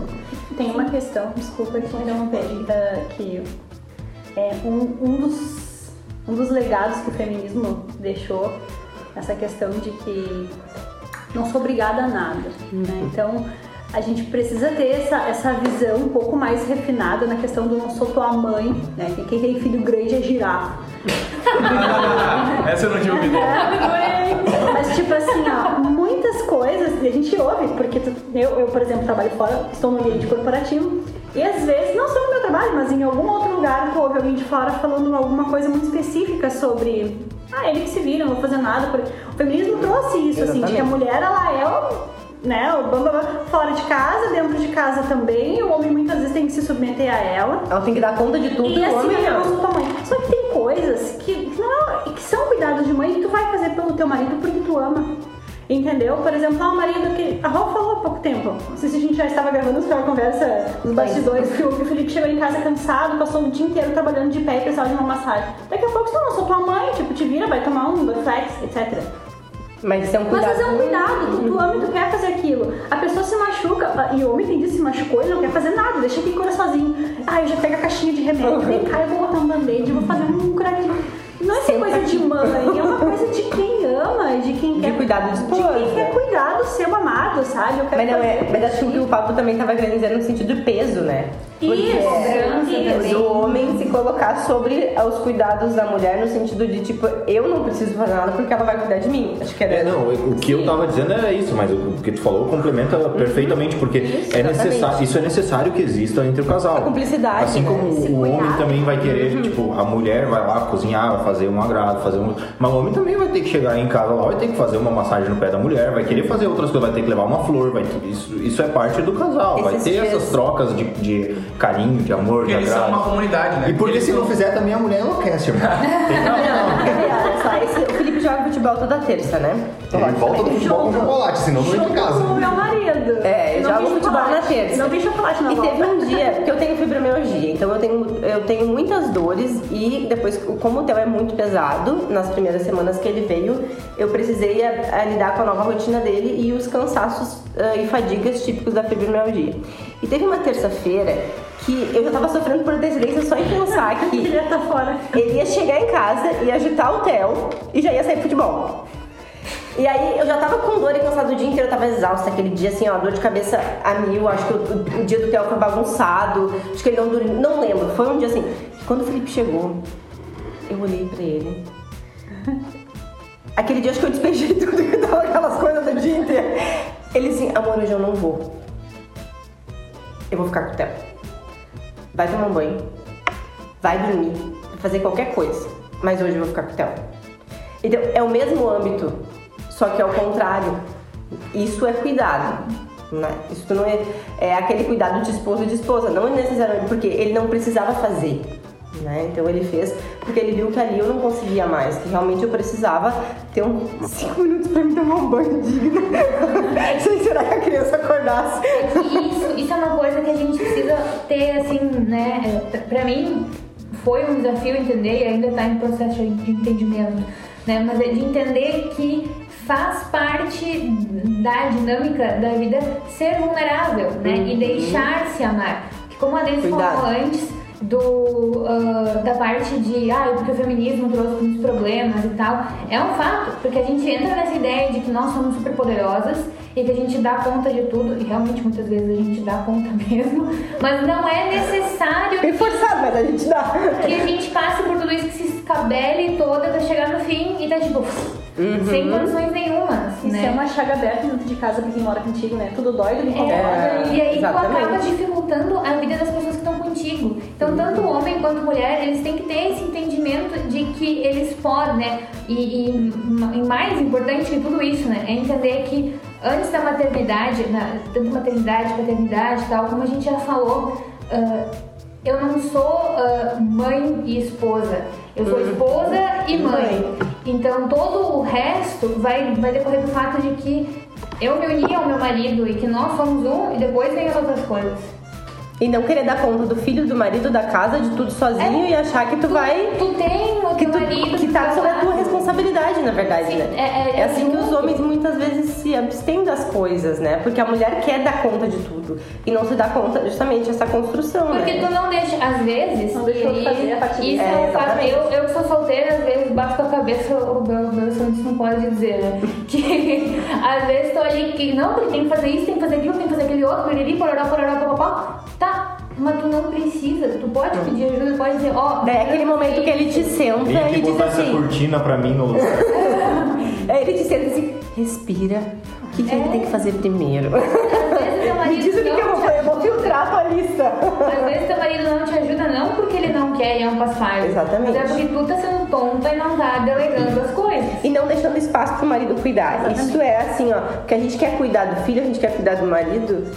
Tem uma questão, desculpa te interromper, que é um, um, dos, um dos legados que o feminismo deixou, essa questão de que não sou obrigada a nada. Né? Então, a gente precisa ter essa, essa visão um pouco mais refinada na questão do não sou tua mãe, né? Que Quem tem filho grande é girafa. Essa eu não tinha ouvido. Mas tipo assim, ó, muitas coisas a gente ouve, porque tu- eu, eu, por exemplo, trabalho fora, estou no ambiente corporativo, e às vezes, não meu trabalho, mas em algum outro lugar tu ouve alguém de fora falando alguma coisa muito específica sobre ah, ele que se vira, não vou fazer nada. por-" O feminismo trouxe isso, assim, de que a mulher ela é o. Né, o bam, bam, bam, fora de casa, dentro de casa também, o homem muitas vezes tem que se submeter a ela. Ela tem que dar conta de tudo E o assim, homem eu da tua mãe. Só que tem coisas que, que não é- que são cuidados de mãe que tu vai fazer pelo teu marido porque tu ama. Entendeu? Por exemplo, ah, o marido que. A Rô falou há pouco tempo. Não sei se a gente já estava gravando aquela conversa nos bastidores, que o que o Felipe chegou em casa cansado, passou o dia inteiro trabalhando de pé e precisava de uma massagem. Daqui a pouco, se não, sou tua mãe, tipo, te vira, vai tomar um Dorflex, etc. Mas isso é um Mas cuidado. fazer um cuidado, tu, tu ama e tu quer fazer aquilo. A pessoa se machuca, e o homem tem disso, se machucou e não quer fazer nada, deixa que cura sozinho. Ah, eu já pego a caixinha de remédio, vem cá, eu vou botar um band-aid, eu vou fazer um curativo. Não é só Senta coisa de mãe, é uma coisa de quem ama, de quem quer. cuidado de De quem quer cuidar do seu amado, sabe? Mas não é. Mas acho que o Pablo também estava querendo dizer no sentido de peso, né? Porque Isso, é isso. do homem se colocar sobre os cuidados da mulher no sentido de tipo, eu não preciso fazer nada porque ela vai cuidar de mim. Acho que era. É, não, o que eu tava dizendo era isso, mas o que tu falou complementa perfeitamente, porque é exatamente. necessário, isso é necessário que exista entre o casal. A cumplicidade, Assim né? como Esse o homem cuidado. também vai querer, tipo, a mulher vai lá cozinhar, vai fazer um agrado, fazer um. Mas o homem também vai ter que chegar em casa lá, vai ter que fazer uma massagem no pé da mulher, vai querer fazer outras coisas, vai ter que levar uma flor, vai ter- isso, isso é parte do casal, vai ter dias- essas trocas de, de carinho, de amor, Porque de eles são uma comunidade, né? E porque Eles se são- não fizer também a mulher enlouquece, irmão. Olha só, esse- o Felipe joga futebol toda terça, né? Ele volta do futebol com chocolate, senão não entra em casa. com o meu marido. É, eu Não jogo tem futebol na terça. Não tem chocolate na E volta. teve um dia, porque eu tenho fibromialgia, então eu tenho, eu tenho muitas dores e depois, como o Theo é muito pesado, nas primeiras semanas que ele veio, eu precisei a, a lidar com a nova rotina dele e os cansaços ah, e fadigas típicos da fibromialgia. E teve uma terça-feira que eu já tava sofrendo por antecedência só em pensar que Ele tá fora. ele ia chegar em casa, ia agitar o Theo e já ia sair futebol. E aí eu já tava com dor e cansado o dia inteiro, eu tava exausta aquele dia, assim, ó, dor de cabeça a mil, acho que o, o- o dia do Theo foi bagunçado, acho que ele não dormiu, não lembro, foi um dia assim, Quando o Felipe chegou, eu olhei pra ele. Aquele dia acho que eu despejei tudo que tava aquelas coisas do dia inteiro. Ele assim, amor, hoje eu não vou. Eu vou ficar com o Theo. Vai tomar um banho. Vai dormir. Vai fazer qualquer coisa. Mas hoje eu vou ficar com o Theo. Então, é o mesmo âmbito, só que ao contrário. Isso é cuidado. Né? Isso não é, é aquele cuidado de esposo e de esposa, não é necessariamente porque ele não precisava fazer. Né? Então ele fez porque ele viu que ali eu não conseguia mais, que realmente eu precisava ter uns 5 minutos para me tomar um banho digno. Sem será que a criança acordasse. Isso, isso é uma coisa que a gente precisa ter, assim, né? é, Pra mim, foi um desafio entender e ainda tá em processo de entendimento, né? Mas é de entender que faz parte da dinâmica da vida ser vulnerável, né? E deixar-se amar. Que como a Denise falou antes, do, ah, da parte de, ah, porque o feminismo trouxe muitos problemas e tal. É um fato, porque a gente entra nessa ideia de que nós somos super poderosas e que a gente dá conta de tudo, e realmente muitas vezes a gente dá conta mesmo, mas não é necessário Bem forçado, mas a gente dá. que a gente passe por tudo isso, que se escabele toda pra chegar no fim e tá tipo, sem condições nenhumas, Isso né? é uma chaga aberta dentro de casa pra quem mora contigo, né? Tudo dói, tudo incomoda. É, e aí tu acaba dificultando a vida das pessoas que estão contigo. Então, tanto homem quanto mulher, eles têm que ter esse entendimento de que eles podem, né? E, e, e mais importante que tudo isso, né? É entender que antes da maternidade, na, tanto maternidade, paternidade e tal, como a gente já falou, ah, eu não sou ah, mãe e esposa. Eu sou esposa e mãe. Então todo o resto vai, vai decorrer do fato de que eu me uni ao meu marido e que nós somos um e depois vem as outras coisas. E não querer dar conta do filho, do marido, da casa, de tudo sozinho e achar que tu vai. Tu tem o Que, teu tu, marido. que tá sob a tua responsabilidade, na verdade, Sim, né? é- é- é assim que os homens muitas vezes se abstêm das coisas, né? Porque a mulher quer dar conta de tudo. E não se dá conta justamente essa construção, Porque né? tu não deixa, às vezes. Não deixou de e- fazer a parte Isso é, É, um exatamente. Eu, eu que sou solteira, às vezes bato com a cabeça, o meu, meu santo não pode dizer, né? Que às vezes tô ali que não, porque tem que fazer isso, tem que fazer aquilo, tem que fazer aquele outro, piriri, pororó, pororó, papapá. Tá, mas tu não precisa, tu pode pedir ajuda, pode dizer, ó. É aquele momento que ele te senta e que diz botar essa assim. cortina pra mim no. É, ele te senta e assim, respira. O que, que ele tem que fazer primeiro? Às vezes teu Me diz o que, que eu vou fazer, eu vou filtrar a tua lista. Às vezes teu marido não te ajuda não porque ele não quer e é um passo Exatamente. Mas é porque tu tá sendo tonta e não tá delegando as coisas. E não deixando espaço pro marido cuidar. Isso é assim, ó, porque a gente quer cuidar do filho, a gente quer cuidar do marido.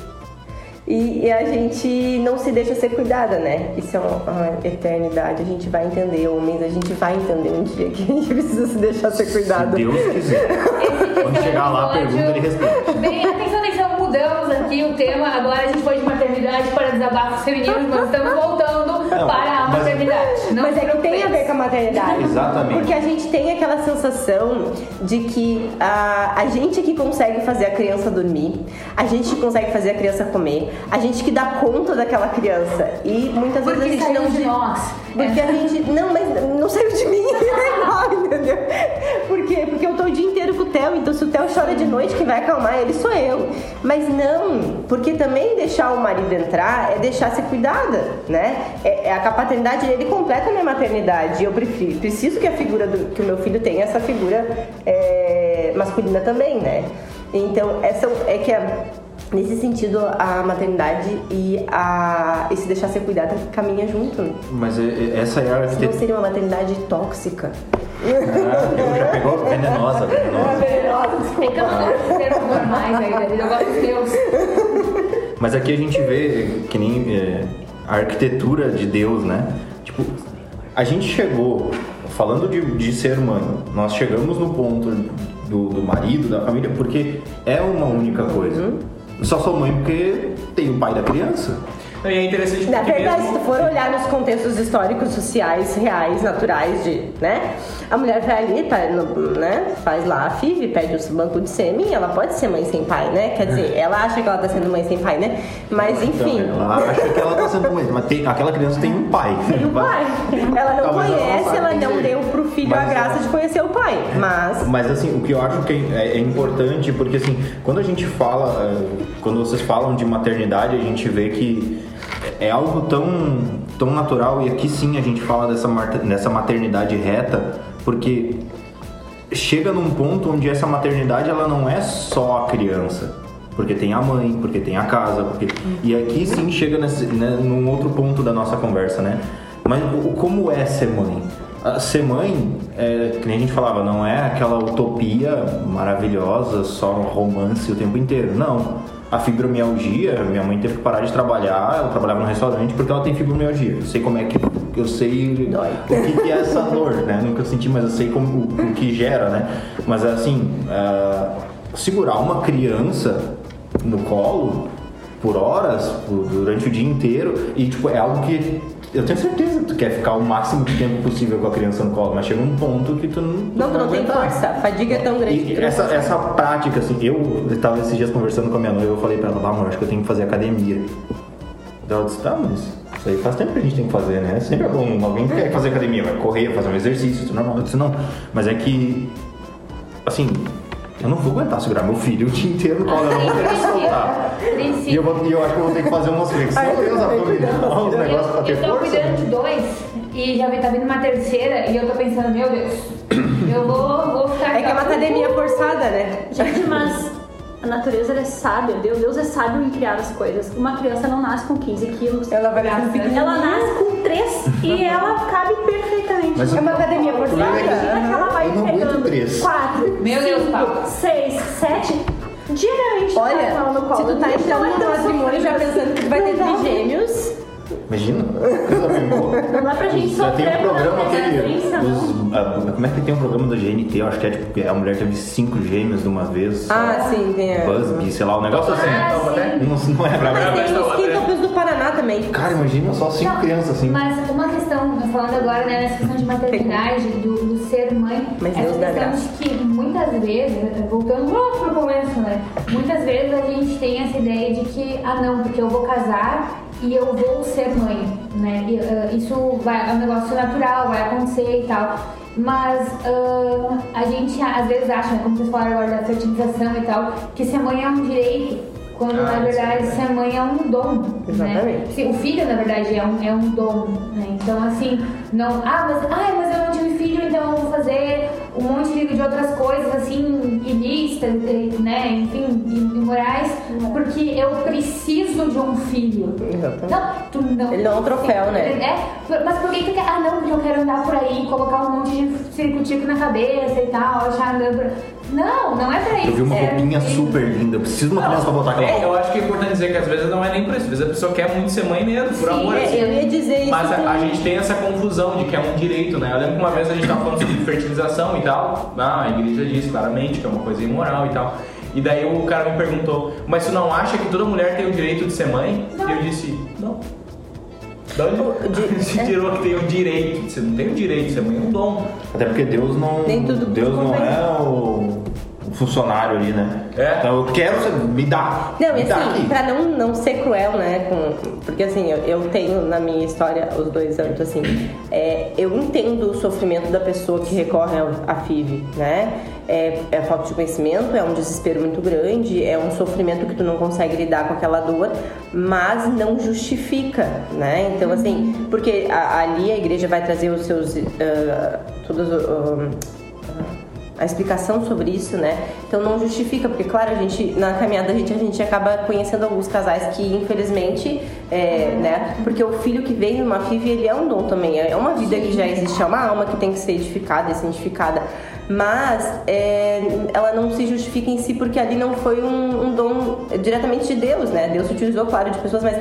E, e a gente não se deixa ser cuidada, né? Isso é uma, uma eternidade. A gente vai entender, homens, a gente vai entender um dia que a gente precisa se deixar ser Se cuidado. Deus quiser. Quando chegar lá, pergunta, ele responde. Bem, atenção, atenção, mudamos aqui o tema. Agora a gente foi de maternidade para desabafos femininos, mas estamos voltando Não, para a mas- maternidade. Não Mas é que tem a ver com a maternidade. Exatamente. Porque a gente tem aquela sensação de que a, a gente que consegue fazer a criança dormir, a gente que consegue fazer a criança comer, a gente que dá conta daquela criança. E muitas vezes Porque a gente não de nós. Porque a gente. Não, mas não saiu de mim. É entendeu? Por quê? Porque eu tô o dia inteiro com o Theo, então se o Theo chora de noite, quem vai acalmar ele sou eu. Mas não, porque também deixar o marido entrar é deixar ser cuidada, né? É, é a paternidade ele completa a minha maternidade. Eu prefiro, preciso que a figura do, que o meu filho tenha essa figura é, masculina também, né? Então, essa é que a, Nesse sentido, a maternidade e, a, e se deixar ser cuidada caminha junto. né? Mas é- é- essa é a arquitetura. seria uma maternidade tóxica. Ah, já pegou venenosa, venenosa. É que eu não de normais ainda, eu gosto dos meus. Mas aqui a gente vê que nem é, a arquitetura de Deus, né? Tipo, a gente chegou, falando de, de ser mãe, nós chegamos no ponto do, do marido, da família, porque é uma única coisa. Uhum. Eu só sou mãe porque tem o pai da criança. E é interessante Na verdade, se mesmo... tu for olhar nos contextos históricos, sociais, reais, naturais de, né? A mulher vai ali, tá, no- né? Faz lá a FIV, pede o banco de sêmen, ela pode ser mãe sem pai, né? Quer dizer, ela acha que ela tá sendo mãe sem pai, né? Mas enfim. Então, ela acha que ela tá sendo mãe, mas tem- aquela criança tem um pai. Tem o pai. Ela não Talvez ela não conhece, ela não deu pro filho a Mas graça ela- de conhecer o pai. Mas Mas assim, o que eu acho que é, é importante, porque assim, quando a gente fala, é, quando vocês falam de maternidade, a gente vê que é algo tão tão natural, e aqui sim a gente fala dessa, dessa maternidade reta, porque chega num ponto onde essa maternidade ela não é só a criança. Porque tem a mãe, porque tem a casa, porque... E aqui sim chega nesse, né, num outro ponto da nossa conversa, né? Mas como é ser mãe? Ah, Ser mãe, é, que nem a gente falava, não é aquela utopia maravilhosa, só um romance o tempo inteiro. Não. A fibromialgia, minha mãe teve que parar de trabalhar, ela trabalhava no restaurante porque ela tem fibromialgia. Eu sei como é que. Eu sei Dói. o que, que é essa dor, né? Nunca senti, mas eu sei como, o, que gera, né? Mas assim, ah, segurar uma criança no colo por horas, por- durante o dia inteiro, e tipo, é algo que eu tenho certeza que tu quer ficar o máximo de tempo possível com a criança no colo, mas chega um ponto que tu não. Não, tu não tem força. A fadiga é tão grande tu essa, consegue. essa prática, assim, eu estava esses dias conversando com a minha noiva, eu falei pra ela, ah, amor, acho que eu tenho que fazer academia. Ela disse, tá, mas isso aí faz tempo que a gente tem que fazer, né? Sempre é bom, alguém que quer fazer academia, vai correr, fazer um exercício, é normal. Eu disse, não, mas é que, assim, eu não vou aguentar segurar meu filho o dia inteiro no colo, eu não vou querer soltar. E eu, vou, e eu acho que eu vou ter que fazer umas flexões, uns abdominais, uns negócios pra ter eu tô força. cuidando de dois e já tá vindo uma terceira e eu tô pensando, meu Deus, eu vou, vou ficar. É que é uma academia forçada, né? Gente, mas a natureza ela é sábia, Deus, Deus é sábio em criar as coisas. Uma criança não nasce com 15 quilos. Ela vai nascer. Ela nasce com 3 e ela cabe perfeitamente. Mas É uma academia forçada. Imagina que ela vai Eu não aguento pegando três. 4, Meu Deus, Paulo. 6, 7. Diariamente tá Olha, colo. se tu tá entrando é no matrimônio já sofrido pensando que tu vai ter trigêmeos, Imagina, coisa bem boa. Não dá pra gente Já tem um programa aquele. os- como é que tem um programa do GNT? Eu acho que é tipo que a mulher teve cinco gêmeos de uma vez. Ah, sim, tem Busby, sei lá, um negócio assim. Ah, sim. Não, não é pra Mas tem os lá, quintopos do Paraná também. Cara, imagina só cinco Não, crianças assim. Mas uma questão, falando agora né, nessa questão de maternidade, do, do ser mãe, Mas essa Deus dá questão graça. de que muitas vezes, voltando lá pro começo, né? Muitas vezes a gente tem essa ideia de que, ah não, porque eu vou casar e eu vou ser mãe, né? Ah, isso vai, é um negócio natural, vai acontecer e tal. Mas ah, a gente às vezes acha, né, como vocês falaram agora da fertilização e tal, que ser mãe é um direito. Quando Ah, na é verdade verdade. ser mãe é um dom. Né? Exatamente. Sim, o filho, na verdade, é um, é um dom, né? Então, assim, não... Ah, mas, ah, mas eu não tive filho, então eu vou fazer um monte de, de outras coisas, assim, ilícitas, né? Enfim, imorais, porque eu preciso de um filho. Exatamente. Não, tu não... Ele não é um troféu, né? É, mas por que tu quer... Ah, não, porque eu quero andar por aí, colocar um monte de circuitico na cabeça e tal, achar andando por... Não, não é pra isso. Eu vi uma é, roupinha é- super linda. Eu preciso de uma criança pra botar aquela É, eu roupa. acho que é importante dizer que às vezes não é nem por isso. Às vezes a pessoa quer muito ser mãe mesmo, por Sim, amor. é, assim. Eu ia dizer isso. Mas a, a gente tem essa confusão de que é um direito, né? Eu lembro que uma vez a gente tava falando sobre fertilização e tal. Ah, a igreja diz claramente que é uma coisa imoral e tal. E daí o cara me perguntou, mas tu não acha que toda mulher tem o direito de ser mãe? E eu disse, não. Da onde se é. tirou que tem o direito? Você não tem o direito de ser mãe, é um dom. Até porque Deus não. Nem tudo Deus não é o funcionário ali, né? É. Então eu quero. Me dá. Não, me e assim, pra não, não ser cruel, né? Com, porque assim, eu, eu tenho na minha história os dois anos, assim, é, eu entendo o sofrimento da pessoa que recorre à FIV, né? É, é falta de conhecimento, é um desespero muito grande, é um sofrimento que tu não consegue lidar com aquela dor, mas não justifica, né? Então, assim, porque a- ali a igreja vai trazer os seus. ah, todos. ah, a explicação sobre isso, né? Então não justifica, porque claro, a gente na caminhada a gente, a gente acaba conhecendo alguns casais que infelizmente, é, né? Porque o filho que vem numa FIV, ele é um dom também, é uma vida que já existe, é uma alma que tem que ser edificada e santificada, mas é, ela não se justifica em si porque ali não foi um, um dom diretamente de Deus, né? Deus utilizou, claro, de pessoas, mas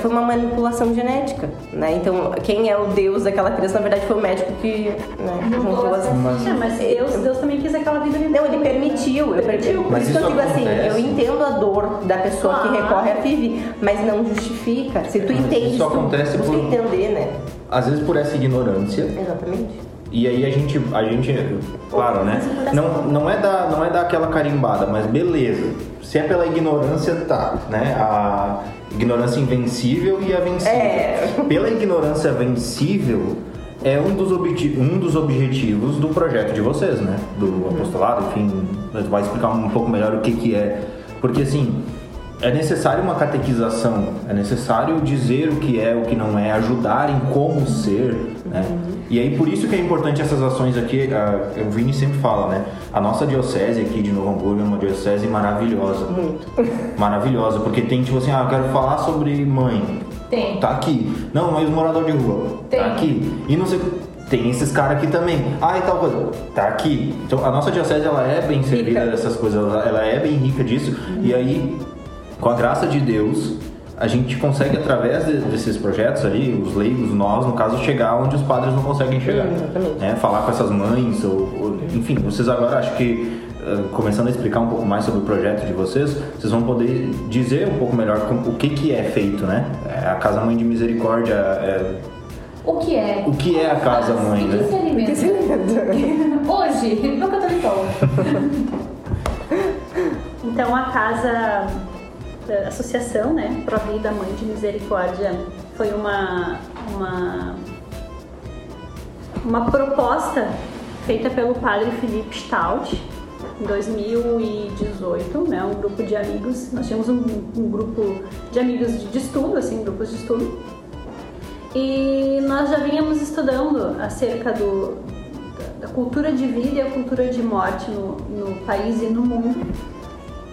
foi uma manipulação genética, né? Então quem é o Deus daquela criança, na verdade, foi o médico que né, juntou as Mas- É, mas Deus, Deus também quis aquela vida ali. não, ele permitiu, eu permitiu. Por Mas isso que eu digo assim, eu entendo a dor da pessoa que Claro. recorre à FIV, mas não justifica. Se tu Mas entende, isso tu acontece busca por- entender, né? Às vezes por essa ignorância. Exatamente. E aí a gente, a gente, claro, né? Não, não é da, não é daquela carimbada, mas beleza. Se é pela ignorância, tá, né? A ignorância invencível e a vencível. É. Pela ignorância vencível é um dos, um dos objetivos do projeto de vocês, né? Do apostolado, enfim, vai explicar um pouco melhor o que que é. Porque assim, é necessário uma catequização, é necessário dizer o que é, o que não é, ajudar em como ser, né? E aí por isso que é importante essas ações aqui, a, o Vini sempre fala, né? A nossa diocese aqui de Novo Hamburgo é uma diocese maravilhosa. Muito. Maravilhosa, porque tem tipo assim, ah, eu quero falar sobre mãe. Tem. Tá aqui. Não, mas morador de rua. Tem. Tá aqui. E não sei. Tem esses caras aqui também. Ah, e tal coisa. Tá aqui. Então a nossa diocese ela é bem servida Rica. dessas coisas, ela, ela é bem rica disso. E aí, com a graça de Deus, a gente consegue através de- desses projetos ali, os leigos, nós, no caso, chegar onde os padres não conseguem chegar. Hum, exatamente. Né? Falar com essas mães, ou, ou- enfim, vocês agora acho que eh, começando a explicar um pouco mais sobre o projeto de vocês, vocês vão poder dizer um pouco melhor o que, que é feito, né? É, a Casa Mãe de Misericórdia, é, O que é? o que é a Casa Mãe, E que né? alimenta? Que se alimenta? Hoje, no Catolicol. Então a casa, a associação, né, Provida Mãe de Misericórdia, foi uma, uma, uma proposta feita pelo padre Felipe Stout em 2018, né, um grupo de amigos, nós tínhamos um, um grupo de amigos de, estudo, assim, grupos de estudo, e nós já vínhamos estudando acerca do, da, da cultura de vida e a cultura de morte no, no país e no mundo.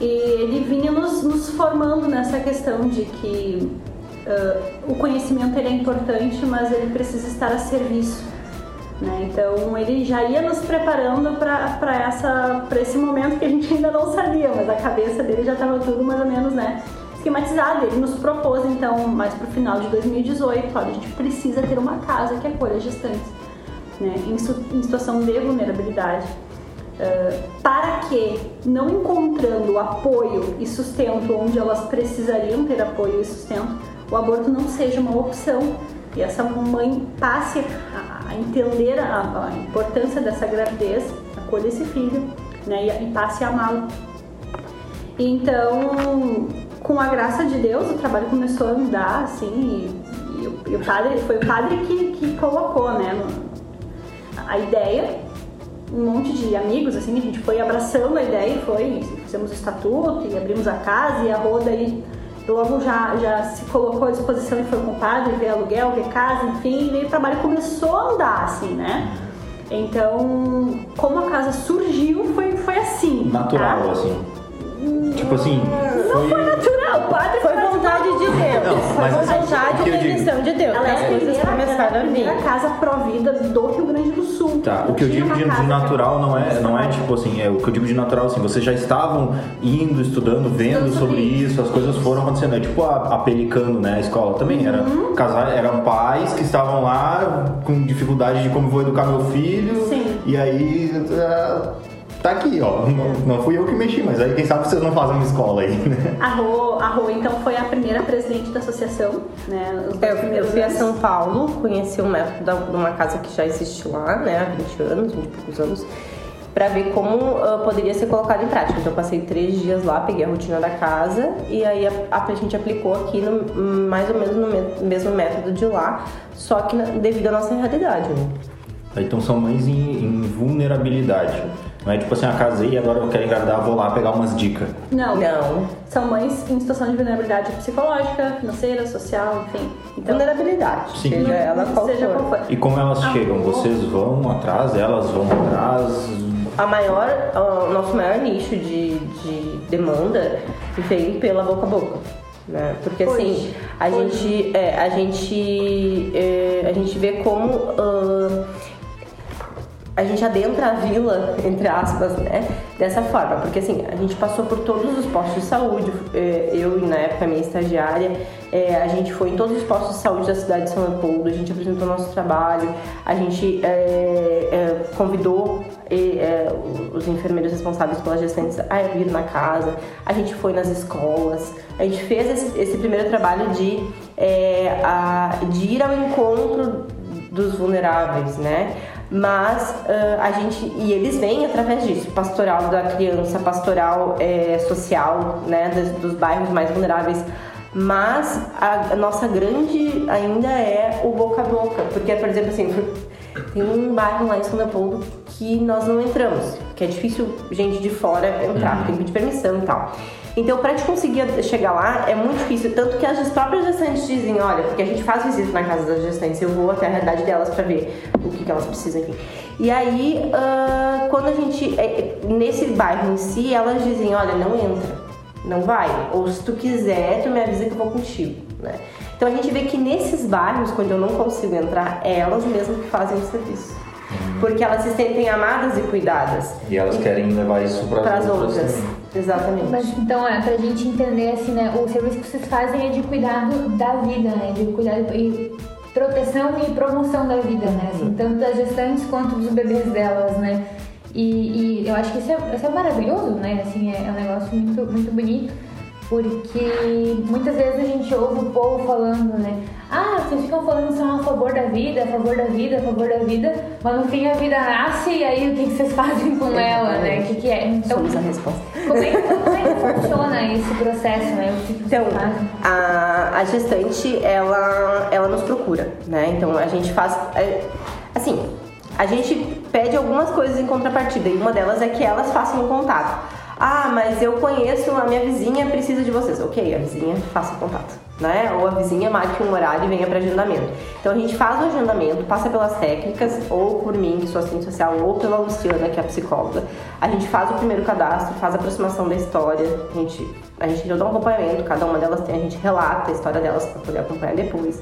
E ele vinha nos, nos formando nessa questão de que ah, o conhecimento é importante, mas ele precisa estar a serviço. Né? Então ele já ia nos preparando para esse momento que a gente ainda não sabia, mas a cabeça dele já estava tudo mais ou menos né, esquematizado. Ele nos propôs então, mais para o final de 2018, olha, a gente precisa ter uma casa que acolha gestantes né, em, em situação de vulnerabilidade. Uh, para que, não encontrando apoio e sustento onde elas precisariam ter apoio e sustento, o aborto não seja uma opção e essa mãe passe a, entender a, a importância dessa gravidez, acolha esse filho né, e, e passe a amá-lo. Então, com a graça de Deus, o trabalho começou a andar assim e, e o, e o padre foi o padre que, que colocou, né, a ideia um monte de amigos, assim, a gente foi abraçando a ideia e foi, fizemos o estatuto e abrimos a casa e a Roda aí logo já, já se colocou à disposição e foi com o padre, ver aluguel, ver casa, enfim, e o trabalho começou a andar, assim, né? Então, como a casa surgiu, foi, foi assim. Natural, tá? assim. Tipo assim, Não foi natural, o padre Foi vontade de Deus. Não, foi mas vontade e digo- permissão de Deus. Ela é As a coisas primeira, é começaram a a vir. casa provida do Rio Grande do Sul. Tá, o que eu digo de, de natural não é, não é tipo assim, é o que eu digo de natural assim, vocês já estavam indo, estudando, vendo sobre isso, as coisas foram acontecendo. É tipo a, a Pelicano, né? A escola também era Uhum. casar, eram pais que estavam lá com dificuldade de como vou educar meu filho. Sim. E aí ah, tá aqui, ó. Não, não fui eu que mexi, mas aí quem sabe vocês não fazem uma escola aí, né? A Rô, a Rô, então, foi a primeira presidente da associação, né? Os dois É, Eu, eu fui a. São Paulo, conheci o método de uma casa que já existe lá, né, há 20 anos, 20 e poucos anos, pra ver como ah, poderia ser colocado em prática. Então eu passei três dias lá, peguei a rotina da casa e aí a, a gente aplicou aqui no- mais ou menos no me- mesmo método de lá, só que na- devido à nossa realidade. Né? Então são mães em, em vulnerabilidade. Não é tipo assim, ah, casei e agora eu quero engravidar, vou lá pegar umas dicas. Não. Não. São mães em situação de vulnerabilidade psicológica, financeira, social, enfim. Então, Vulnerabilidade, Sim. seja ela qual seja for. qual for. E como elas Ah, chegam? vou- Vocês vão atrás, elas vão atrás. A maior, o nosso maior nicho de, de demanda vem pela boca a boca. Né? Porque assim, a Hoje. gente, é, a gente, é, a gente vê como ah, a gente adentra a vila, entre aspas, né? Dessa forma, porque assim, a gente passou por todos os postos de saúde, eh, eu e na época minha estagiária, eh, a gente foi em todos os postos de saúde da cidade de São Leopoldo, a gente apresentou nosso trabalho, a gente eh, eh, convidou eh, os enfermeiros responsáveis pelas gestantes a vir na casa, a gente foi nas escolas, a gente fez esse, esse primeiro trabalho de, a- de ir ao encontro dos vulneráveis, né? Mas ah, a gente e eles vêm através disso, pastoral da criança, pastoral eh, social, né, dos, dos bairros mais vulneráveis. Mas a, a nossa grande ainda é o boca a boca, porque por exemplo assim tem um bairro lá em São Leopoldo que nós não entramos, que é difícil gente de fora entrar, tem que pedir permissão e tal. Então, para te conseguir chegar lá, é muito difícil. Tanto que as próprias gestantes dizem, olha, porque a gente faz visita na casa das gestantes, eu vou até a realidade delas para ver o que, que elas precisam, enfim. E aí, uh, quando a gente, é, nesse bairro em si, elas dizem, olha, não entra, não vai. Ou se tu quiser, tu me avisa que eu vou contigo, né? Então a gente vê que nesses bairros, quando eu não consigo entrar, é elas mesmas que fazem o serviço. Porque elas se sentem amadas e cuidadas. E elas querem levar isso para as outras. outras. Exatamente. Mas então, é, pra gente entender assim, né, o serviço que vocês fazem é de cuidado da vida, né? De cuidado e proteção e promoção da vida, né? Assim, uhum. tanto das gestantes quanto dos bebês delas, né? E, e eu acho que isso é, isso é maravilhoso, né? Assim, é, é um negócio muito, muito bonito porque muitas vezes a gente ouve o povo falando, né? Ah, vocês ficam falando que são a favor da vida, a favor da vida, a favor da vida, mas no fim a vida nasce e aí o que, que vocês fazem com ela, né? O que, que é? Então, Somos a resposta. Como é, como é que funciona esse processo, né? O que, que então, a, a gestante, ela, ela nos procura, né? Então a gente faz. É, assim, a gente pede algumas coisas em contrapartida e uma delas é que elas façam um contato. Ah, mas eu conheço a minha vizinha, precisa de vocês. Ok, a vizinha faça contato, né? Ou a vizinha marque um horário e venha para agendamento. Então a gente faz o agendamento, passa pelas técnicas, ou por mim, que sou assistente social, ou pela Luciana, que é a psicóloga. A gente faz o primeiro cadastro, faz a aproximação da história, a gente, a gente dá um acompanhamento, cada uma delas tem, a gente relata a história delas para poder acompanhar depois.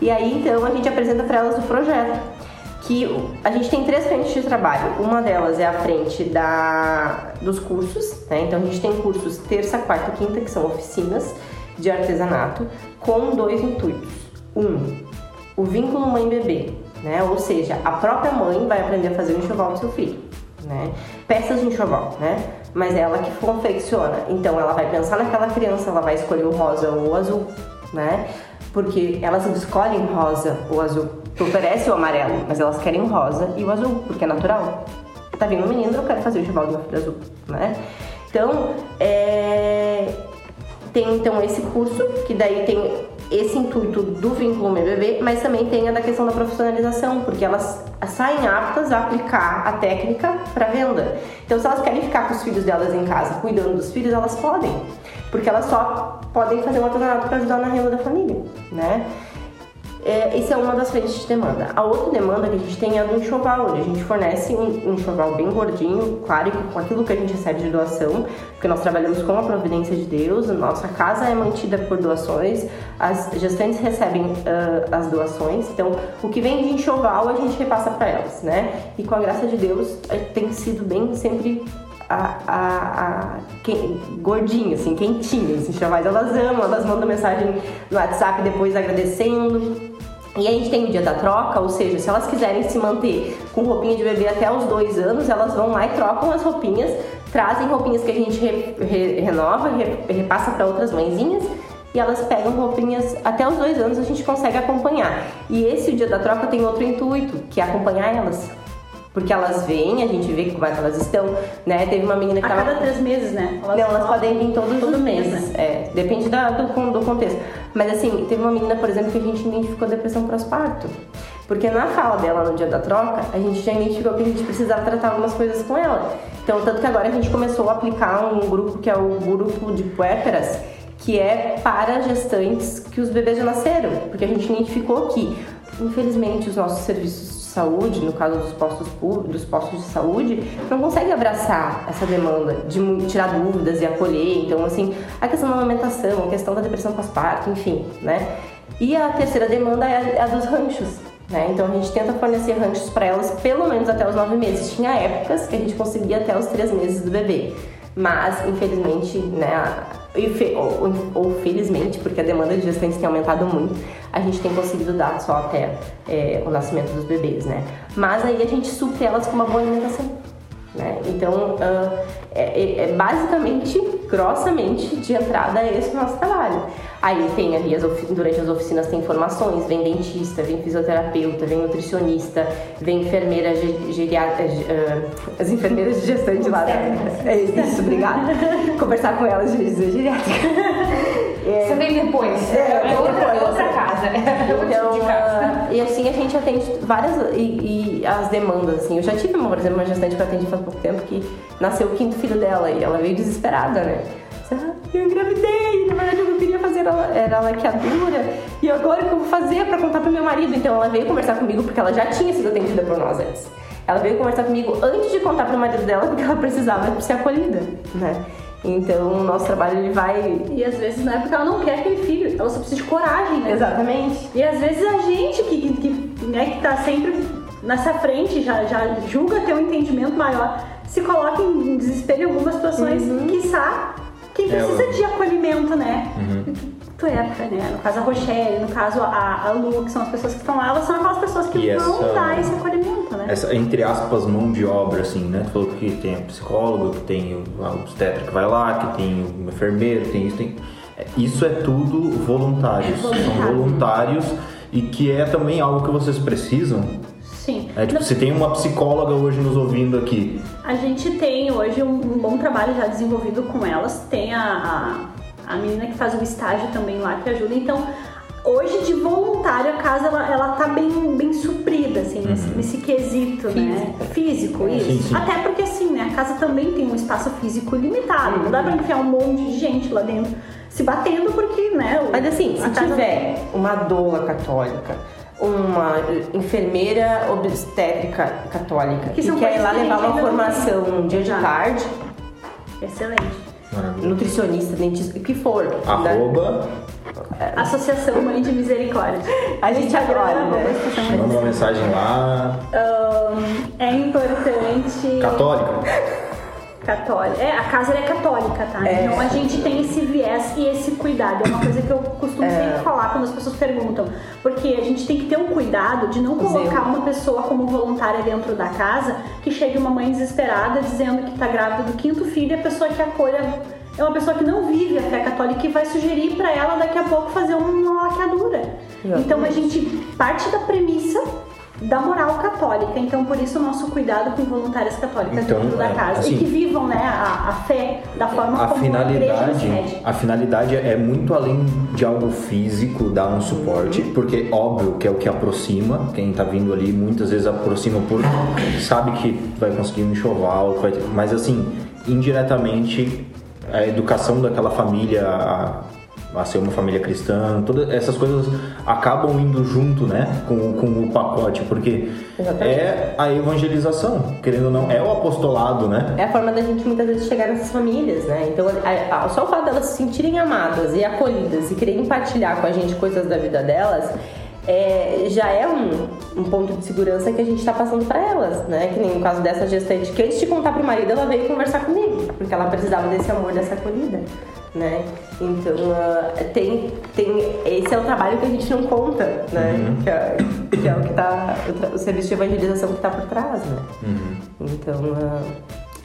E aí então a gente apresenta para elas o projeto que a gente tem três frentes de trabalho. Uma delas é a frente da, dos cursos, né? Então a gente tem cursos terça, quarta e quinta, que são oficinas de artesanato, com dois intuitos. Um, o vínculo mãe-bebê, né? Ou seja, a própria mãe vai aprender a fazer o enxoval do seu filho, né? Peças de enxoval, né? Mas é ela que confecciona. Então ela vai pensar naquela criança, ela vai escolher o rosa ou o azul, né? Porque elas escolhem rosa ou azul Tu oferece o amarelo, mas elas querem o rosa e o azul, porque é natural. Tá vindo um menino, eu quero fazer o enxoval do meu filho azul, né? Então, é... tem então esse curso, que daí tem esse intuito do vínculo meu bebê, mas também tem a da questão da profissionalização, porque elas saem aptas a aplicar a técnica para venda. Então, se elas querem ficar com os filhos delas em casa, cuidando dos filhos, elas podem, porque elas só podem fazer um artesanato para ajudar na renda da família, né? É, essa é uma das frentes de demanda. A outra demanda que a gente tem é do enxoval, onde a gente fornece um, um enxoval bem gordinho, claro, com aquilo que a gente recebe de doação, porque nós trabalhamos com a providência de Deus, a nossa casa é mantida por doações, as gestantes recebem uh, as doações, então o que vem de enxoval a gente repassa para elas, né? E com a graça de Deus tem sido bem sempre a, a, a quem, gordinho, assim, quentinho, assim, enxovais. Elas amam, elas mandam mensagem no WhatsApp depois agradecendo. E a gente tem o dia da troca, ou seja, se elas quiserem se manter com roupinha de bebê até os dois anos, elas vão lá e trocam as roupinhas, trazem roupinhas que a gente re, re, renova, re, repassa para outras mãezinhas e elas pegam roupinhas até os dois anos a gente consegue acompanhar. E esse dia da troca tem outro intuito, que é acompanhar elas. Porque elas vêm, a gente vê como é que elas estão, né? Teve uma menina que a tava... cada três meses, né? Elas não, elas podem vir todos todo os meses. Mês, né? É, depende da, do, do contexto. Mas assim, teve uma menina, por exemplo, que a gente identificou depressão pós-parto. Porque na fala dela no dia da troca, a gente já identificou que a gente precisava tratar algumas coisas com ela. Então, tanto que agora a gente começou a aplicar um grupo que é o grupo de puérperas, que é para gestantes que os bebês já nasceram. Porque a gente identificou que, infelizmente, os nossos serviços saúde, no caso dos postos dos postos de saúde, não consegue abraçar essa demanda de tirar dúvidas e acolher. Então, assim, a questão da amamentação, a questão da depressão pós-parto, enfim, né? E a terceira demanda é a, dos ranchos. Né? Então a gente tenta fornecer ranchos para elas pelo menos até os nove meses. Tinha épocas que a gente conseguia até os três meses do bebê, mas infelizmente, né, ou, ou, felizmente, porque a demanda de gestantes tem aumentado muito, a gente tem conseguido dar só até é, o nascimento dos bebês, né? Mas aí a gente supre elas com uma boa alimentação. Né? Então, uh, é, é, basicamente, grossamente, de entrada, é esse o nosso trabalho. Aí tem ali, as durante as oficinas tem formações, vem dentista, vem fisioterapeuta, vem nutricionista, vem enfermeira geriátrica, uh, as enfermeiras de gestante lá. É isso, obrigada. Conversar com elas de geriátrica. É, Você vem depois. É, é outra, depois, outra casa. Então, uh, e assim a gente atende várias e, e, as demandas, assim. Eu já tive, por exemplo, uma gestante que eu atendi faz pouco tempo que nasceu o quinto filho dela e ela veio desesperada, né? Ah, eu engravidei, na verdade eu não queria fazer era, era laqueadura. E agora o que eu vou fazer pra contar pro meu marido? Então ela veio conversar comigo porque ela já tinha sido atendida por nós antes. Ela veio conversar comigo antes de contar pro marido dela porque ela precisava ser acolhida, né? Então o nosso trabalho ele vai. E às vezes não é porque ela não quer aquele filho, ela só precisa de coragem, né? Exatamente. E às vezes a gente que, que, que, né, que tá sempre nessa frente, já, já julga ter um entendimento maior, se coloca em desespero em algumas situações, Uhum. quiçá quem É, precisa eu- de acolhimento, né? Uhum. Tu é, né? No caso a Rochelle, no caso a, a Lu, que são as pessoas que estão lá, elas são aquelas pessoas que E vão essa- dar esse acolhimento, né? Essa, entre aspas, mão de obra, assim, né? Tu falou que tem a psicóloga, que tem o a obstetra que vai lá, que tem o enfermeiro, tem isso, tem... é, Isso é tudo voluntários. É voluntário. São voluntários e que é também algo que vocês precisam. Sim. É, tipo, se tem uma psicóloga hoje nos ouvindo aqui, A gente tem hoje um, um bom trabalho já desenvolvido com elas. Tem a, a, menina que faz o estágio também lá que ajuda. Então, hoje de voluntário a casa ela, ela tá bem, bem suprida, assim, nesse, nesse quesito, né? Físico, isso. Sim, sim. Até porque assim, né? A casa também tem um espaço físico limitado. Não dá pra enfiar um monte de gente lá dentro se batendo, porque, né? Mas assim, se tiver uma doula católica, uma enfermeira obstétrica católica Que que, quer ir lá levar uma formação um dia de tarde, Excelente. Maravilha. nutricionista, dentista, o que for. né? Arroba, Associação Mãe de Misericórdia. A gente arroba né? Manda uma mensagem lá. Ahn, é importante. Católica. Católica. É, a casa é católica, tá? É. Então a gente tem esse viés e esse cuidado. É uma coisa que eu costumo sempre falar quando as pessoas perguntam. Porque a gente tem que ter um cuidado de não colocar uma pessoa como voluntária dentro da casa que chegue uma mãe desesperada dizendo que tá grávida do quinto filho e a pessoa que acolha é uma pessoa que não vive a fé católica e vai sugerir pra ela daqui a pouco fazer uma laqueadura. Exatamente. Então a gente parte da premissa da moral católica. Então, por isso, o nosso cuidado com voluntárias católicas Então, dentro da é, casa. assim, e que vivam né, a, a fé da forma A como a igreja finalidade, a finalidade é muito além de algo físico, dar um suporte, porque óbvio que é o que aproxima, quem tá vindo ali muitas vezes aproxima por sabe que vai conseguir um enxoval, mas assim, indiretamente a educação daquela família a, a ser uma família cristã, todas essas coisas acabam indo junto, né, com, com o pacote, porque Exatamente. é a evangelização, querendo ou não, é o apostolado, né? É a forma da gente muitas vezes chegar nessas famílias, né? Então, a- a- só o fato delas se sentirem amadas e acolhidas e quererem partilhar com a gente coisas da vida delas é, já é um, um ponto de segurança que a gente está passando para elas, né? Que nem no caso dessa gestante, que antes de contar pro marido, ela veio conversar comigo, porque ela precisava desse amor, dessa acolhida, né? Então, ah, tem, tem, esse é o trabalho que a gente não conta, né? Que, é, que é o que tá, o, o serviço de evangelização que tá por trás, né? Então, ah,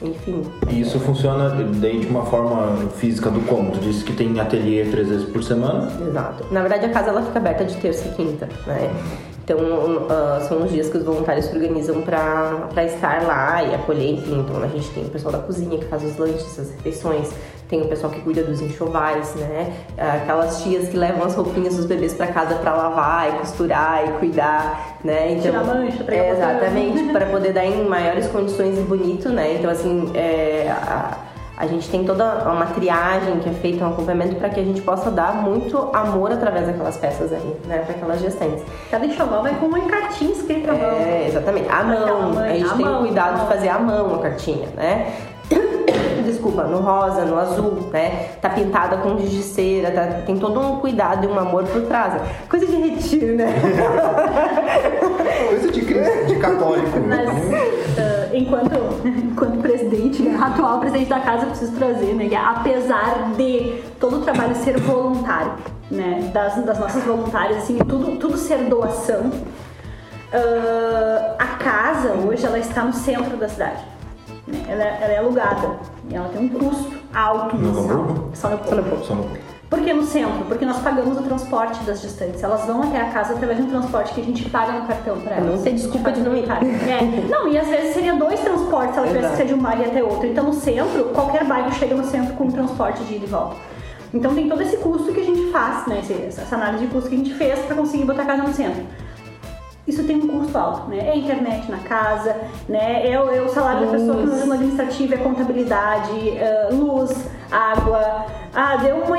enfim. E isso funciona daí de uma forma física do como? Tu disse que tem ateliê três vezes por semana. Exato. Na verdade, a casa ela fica aberta de terça e quinta, né? Então, ah, são os dias que os voluntários se organizam para estar lá e acolher, enfim. Então, a gente tem o pessoal da cozinha que faz os lanches, as refeições, tem o pessoal que cuida dos enxovais, né? Aquelas tias que levam as roupinhas dos bebês para casa para lavar e costurar e cuidar, né? Então, Tirar mancha, é, botão. Exatamente, para poder dar em maiores condições e bonito, né? Então, assim, é, a, a gente tem toda uma triagem que é feita, um acompanhamento para que a gente possa dar muito amor através daquelas peças ali, né? Para aquelas gestantes. Cada enxoval vai com uma cartinha escrita à mão. É, exatamente. À mão. mãe, A gente à tem mão, cuidado à de fazer à mão a cartinha, né? Desculpa, no rosa, no azul, né? Tá pintada com giz de cera, tá- tem todo um cuidado e um amor por trás. Coisa de retiro, né? Coisa de Cristo, de católico. Mas, ah, enquanto, enquanto presidente, né, atual presidente da casa, eu preciso trazer, né, que apesar de todo o trabalho ser voluntário, né, das, das nossas voluntárias, assim, tudo, tudo ser doação, ah, a casa hoje ela está no centro da cidade. Né, Ela, é- ela é alugada e ela tem um custo alto No. Hamburgo? Só no Só no Hamburgo. Por que no centro? Porque nós pagamos o transporte das gestantes. Elas vão até a casa através de um transporte que a gente paga no cartão para elas. Não tem desculpa de não ir. É. Não, e às vezes seria dois transportes se ela tivesse que ser de um bairro até outro. Então no centro, qualquer bairro chega no centro com um transporte de ida e volta. Então tem todo esse custo que a gente faz, né? Essa análise de custo que a gente fez para conseguir botar a casa no centro. Isso tem um custo alto, né? É a internet na casa, né? É o, é o salário da pessoa que Luz. no administrativo, é contabilidade, é luz, água,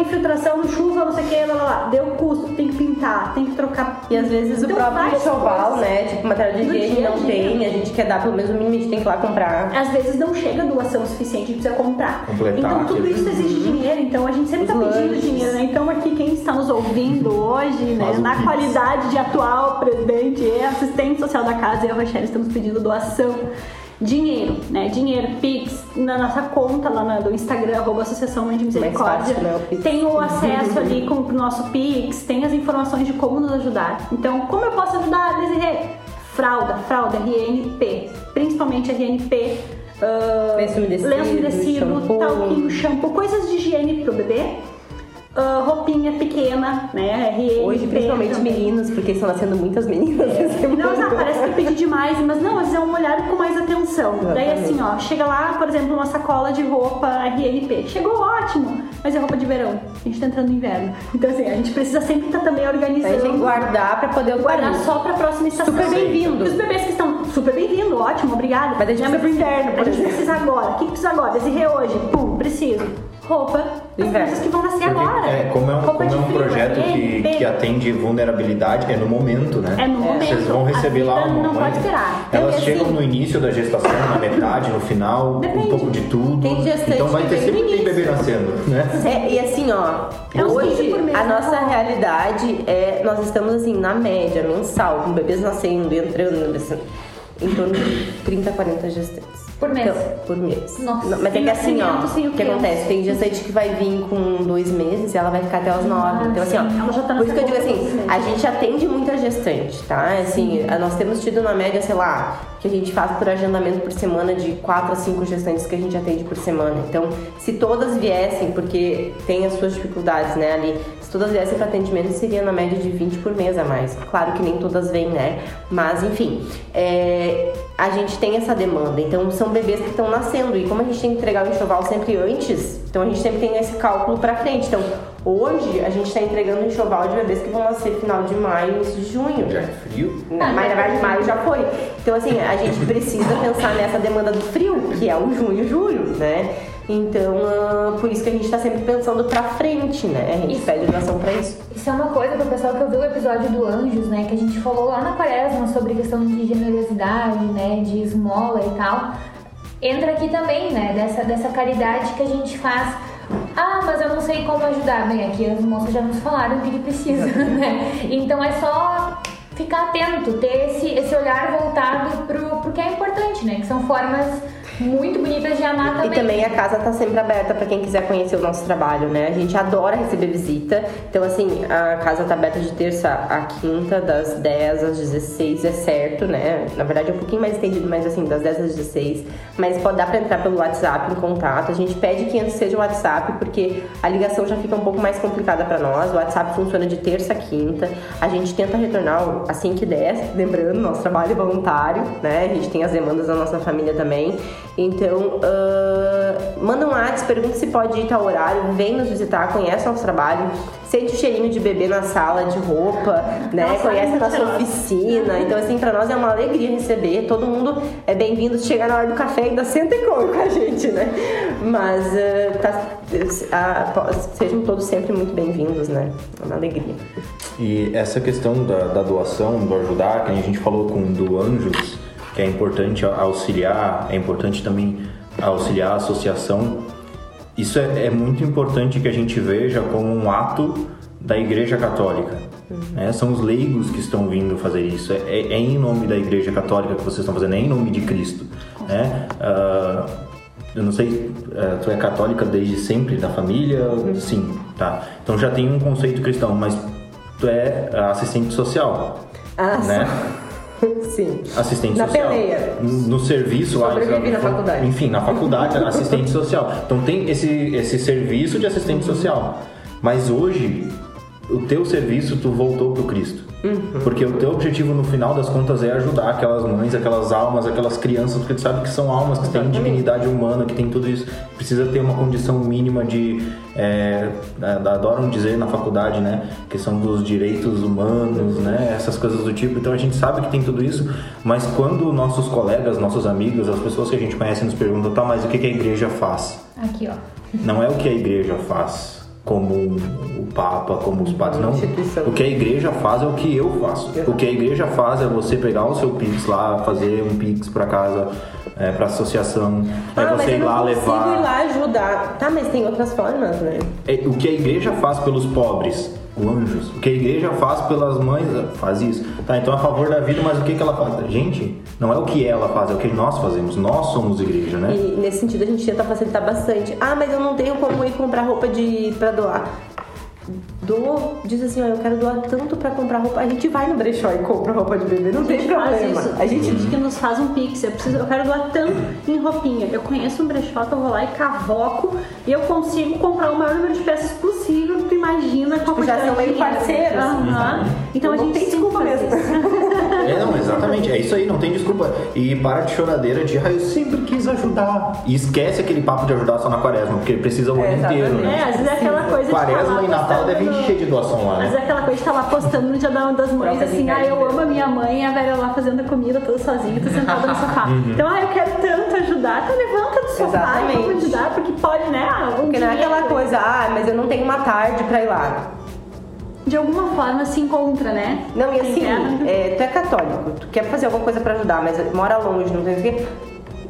infiltração no chuva, não sei o que, lá, lá, lá. Deu custo, tem que pintar, tem que trocar. E às vezes o Então, próprio enxoval, né? Tipo, material de higiene dia a não dia. tem, a gente quer dar pelo menos o mínimo, a gente tem que ir lá comprar. Às vezes não chega a doação suficiente, a gente precisa comprar. Completar então tudo isso exige dinheiro, então a gente sempre está pedindo lanches. dinheiro, né? Então aqui quem está nos ouvindo hoje, né, Faz na qualidade de atual presidente e assistente social da casa, eu e a Rochelle estamos pedindo doação. Dinheiro, né? Dinheiro, Pix, na nossa conta lá na- do Instagram, arroba Associação Mãe de Misericórdia. fácil, né, o. Tem o acesso ali com o nosso Pix, tem as informações de como nos ajudar. Então, como eu posso ajudar, Desirê? Fralda, fralda, RNP, principalmente RNP. ah, Lenço umedecido, lenço umedecido, shampoo. talquinho, shampoo, coisas de higiene pro bebê. Ah, roupinha pequena, né? RNP. Hoje, principalmente também. meninos, porque estão nascendo muitas meninas. esse Não, não, parece que eu pedi demais, mas não, às vezes é um olhar com mais atenção. Daí Exatamente. assim, ó, chega lá, por exemplo, uma sacola de roupa RNP. Chegou ótimo, mas é roupa de verão. A gente tá entrando no inverno. Então assim, a gente precisa sempre estar também A organizando. tem que guardar pra poder guardar guardar. só pra próxima estação. Super bem-vindo. Os bebês que estão super bem-vindo, ótimo, obrigada. Mas a gente precisa pro inverno, por A gente exemplo. precisa agora. O que que precisa agora? Desirê hoje. Pum, preciso. Roupa. As crianças que vão nascer Porque, agora. é, como é um, como é um frio, projeto que, RNP. que atende vulnerabilidade, é no momento, né? É no momento. Vocês vão A receber lá uma não mãe. pode esperar. Elas Porque, chegam assim, no início da gestação, na metade, no final, Depende. um pouco de tudo. Tem gestante então vai que ter sempre tem bebê nascendo, né? É, e assim, ó, É uns 15 hoje por mês, a né? nossa realidade é, nós estamos assim, na média, mensal, com bebês nascendo, entrando, descendo, em torno de 30, 40 gestantes. Por mês? Então, por mês. Nossa. Não, Mas é que assim, ó, Nascimento sem o que acontece? Tem gestante que vai vir com dois meses e ela vai ficar até os nove. Então, assim, ó, sim. Ela já tá por isso que eu digo assim, a gente atende muita gestante, tá? Assim, nós temos tido na média, sei lá, que a gente faz por agendamento por semana de quatro a cinco gestantes que a gente atende por semana. Então, se todas viessem, porque tem as suas dificuldades, né, ali, todas viessem para atendimento, seria na média de 20 por mês a mais. Claro que nem todas vêm, né? Mas, enfim, é, a gente tem essa demanda. Então, são bebês que estão nascendo. E como a gente tem que entregar o enxoval sempre antes, então a gente sempre tem esse cálculo para frente. Então, hoje, a gente está entregando o enxoval de bebês que vão nascer final de maio, início de junho. Já é frio. Não, mas na verdade maio já foi. Então assim, a gente precisa pensar nessa demanda do frio, que é o junho e julho, né? Então, ah, por isso que a gente tá sempre pensando pra frente, né? A gente Isso. pede doação pra isso. Isso é uma coisa pro pessoal que ouviu o episódio do Anjos, né? Que a gente falou lá na quaresma sobre questão de generosidade, né? De esmola e tal. Entra aqui também, né? Dessa, dessa caridade que a gente faz. Ah, mas eu não sei como ajudar. Bem, aqui as moças já nos falaram o que, que precisa, né? Então é só ficar atento, ter esse, esse olhar voltado pro, pro que é importante, né? Que são formas muito bonitas de amar E também. também a casa tá sempre aberta pra quem quiser conhecer o nosso trabalho, né? A gente adora receber visita. Então, assim, a casa tá aberta de terça a quinta, das 10 às 16, é certo, né? Na verdade é um pouquinho mais estendido, mas assim, das 10 às 16. Mas pode dar pra entrar pelo WhatsApp em contato. A gente pede que antes seja o WhatsApp, porque a ligação já fica um pouco mais complicada pra nós. O WhatsApp funciona de terça a quinta. A gente tenta retornar assim que der, lembrando, nosso trabalho é voluntário, né? A gente tem as demandas da nossa família também. Então, ah, manda um WhatsApp, pergunta se pode ir tal horário, vem nos visitar, conhece nosso trabalho, sente o cheirinho de bebê na sala de roupa, né? Nossa, conhece a nossa cheirosa. oficina. Então, assim, pra nós é uma alegria receber. Todo mundo é bem-vindo. Se chegar na hora do café, ainda senta e come com a gente, né? Mas ah, tá- po- sejam todos sempre muito bem-vindos, né? É uma alegria. E essa questão da, da doação, do ajudar, que a gente falou com o do Anjos, que é importante auxiliar, é importante também auxiliar a associação. Isso é, é muito importante que a gente veja como um ato da Igreja Católica. né? São os leigos que estão vindo fazer isso. É, é- é em nome da Igreja Católica que vocês estão fazendo, é em nome de Cristo. Né? Ah, eu não sei, eh, tu é católica desde sempre da família? Sim, tá. Então já tem um conceito cristão, mas tu é assistente social, Ah, né? Sim. Assistente Na social. peleia. No serviço lá. Sobrevivi na faculdade. Enfim, na faculdade, assistente social. Então tem esse, esse serviço de assistente social. Mas hoje, o teu serviço, tu voltou pro Cristo. Uhum. Porque o teu objetivo no final das contas é ajudar aquelas mães, aquelas almas, aquelas crianças, porque tu sabe que são almas que têm dignidade humana, que tem tudo isso. Precisa ter uma condição mínima de. É, adoram dizer na faculdade, né? Questão dos direitos humanos, né? Essas coisas do tipo. Então a gente sabe que tem tudo isso, mas quando nossos colegas, nossos amigos, as pessoas que a gente conhece nos perguntam, tá, mas o que que a igreja faz? Aqui, ó. Não é o que a igreja faz, como o Papa, como os padres. Não. O que a igreja faz é o que eu faço. O que a igreja faz é você pegar o seu Pix lá, fazer um Pix para casa, é, para associação, é Ah, mas você eu ir não lá levar. ir lá ajudar. Tá, mas tem outras formas, né? É, o que a igreja faz pelos pobres, o anjos. O que a igreja faz pelas mães, faz isso. Tá, então a favor da vida, mas o que, que ela faz? Gente, não é o que ela faz, é o que nós fazemos. Nós somos igreja, né? E nesse sentido a gente tenta facilitar bastante. Ah, mas eu não tenho como ir comprar roupa de pra doar. Doa, diz assim, ó, eu quero doar tanto pra comprar roupa. A gente vai no brechó e compra roupa de bebê, não A tem problema. A gente diz que nos faz um pix. Eu, preciso, eu quero doar tanto em roupinha. Eu conheço um brechó que eu vou lá e cavoco e eu consigo comprar o maior número de peças possível. Tu imagina com a Tipo, já são meio parceiros. Aham. Então a Não gente tem desculpa mesmo. É, não, exatamente. É isso aí, não tem desculpa. E para de choradeira de, ah, eu sempre quis ajudar. E esquece aquele papo de ajudar só na quaresma, porque precisa o É, ano inteiro, exatamente. né? É, às vezes é aquela coisa de tá Quaresma e Natal postando devem encher de doação lá, Às vezes né? é aquela coisa de estar lá postando no dia da- das mães, Troca de assim, ah, eu amo a minha mãe e a velha lá fazendo a comida toda sozinha, tô sentada no sofá. Uhum. Então, ah, eu quero tanto ajudar, então levanta do sofá e Exatamente. vamos ajudar, porque pode, né? Ah, um Porque não é aquela coisa, ah, mas eu não tenho uma tarde pra ir lá. De alguma forma se encontra, né? Não, e assim, é, tu é católico, tu quer fazer alguma coisa pra ajudar, mas mora longe, não tem o quê.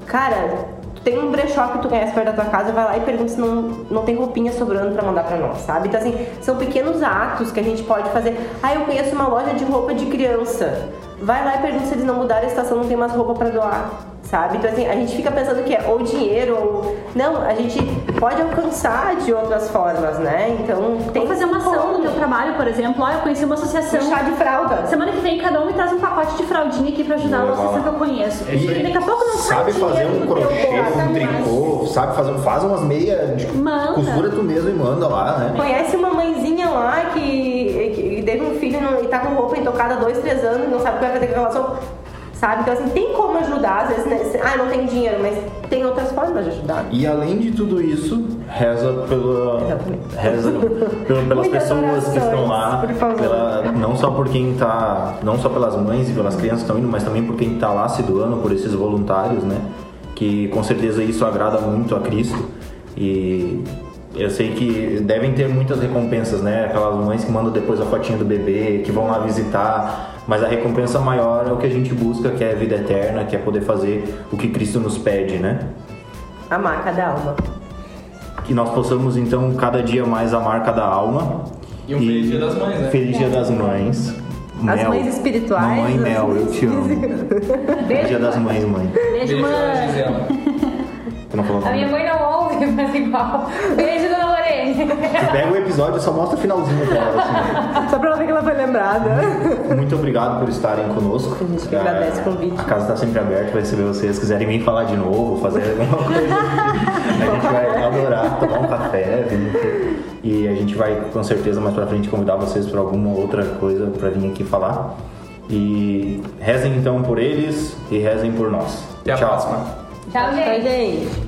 Cara, tu tem um brechó que tu conhece perto da tua casa, vai lá e pergunta se não, não tem roupinha sobrando pra mandar pra nós, sabe? Então, assim, são pequenos atos que a gente pode fazer. Ah, eu conheço uma loja de roupa de criança. Vai lá e pergunta se eles não mudaram a estação, não tem mais roupa pra doar. Sabe? Então, assim, a gente fica pensando que é ou dinheiro ou. Não, a gente pode alcançar de outras formas, né? Então, tem Vou fazer uma ação no meu trabalho, por exemplo. Ó, eu conheci uma associação. Um chá de fralda. Semana que vem cada um me traz um pacote de fraldinha aqui pra ajudar a Legal. associação que eu conheço. É. E daqui a pouco não Sabe fazer um crochê, um mas- tricô, sabe fazer, faz umas meias, de Manda. costura tu mesmo e manda lá, né? Conhece uma mãezinha lá que, que teve um filho no- e tá com roupa intocada há dois, três anos, não sabe o que vai fazer com aquela roupa. Sabe? Então, assim, tem como ajudar. Às vezes, né? ah, não tem dinheiro, mas tem outras formas de ajudar. E além de tudo isso, reza pela Exatamente. reza pelo- pelas pessoas que estão lá, por favor. pela- não só por quem tá, não só pelas mães e pelas crianças que estão indo, mas também por quem está lá se doando, por esses voluntários, né? Que com certeza isso agrada muito a Cristo e eu sei que devem ter muitas recompensas, né? Aquelas mães que mandam depois a fotinha do bebê, que vão lá visitar, mas a recompensa maior é o que a gente busca, que é a vida eterna, que é poder fazer o que Cristo nos pede, né? Amar cada alma. Que nós possamos então cada dia mais amar cada alma. E um feliz dia das mães, né? Feliz dia das mães. As Mel. mães espirituais, Mamãe as Mel, eu te amo. Feliz dia das mães, mãe. Beijo, Beijo, mãe. A minha mãe não ouve, mas igual. Beijo, Tu pega o episódio e só mostra o finalzinho dela, assim. Só pra ela ver que ela foi lembrada. Muito obrigado por estarem conosco. A gente que agradece o convite. A casa está sempre aberta para receber vocês. Se quiserem vir falar de novo, fazer alguma coisa, a gente vai adorar tomar um café. vir. E a gente vai com certeza mais pra frente convidar vocês para alguma outra coisa para vir aqui falar. E rezem então por eles e rezem por nós. Até a próxima. Tchau, gente. Oi, gente.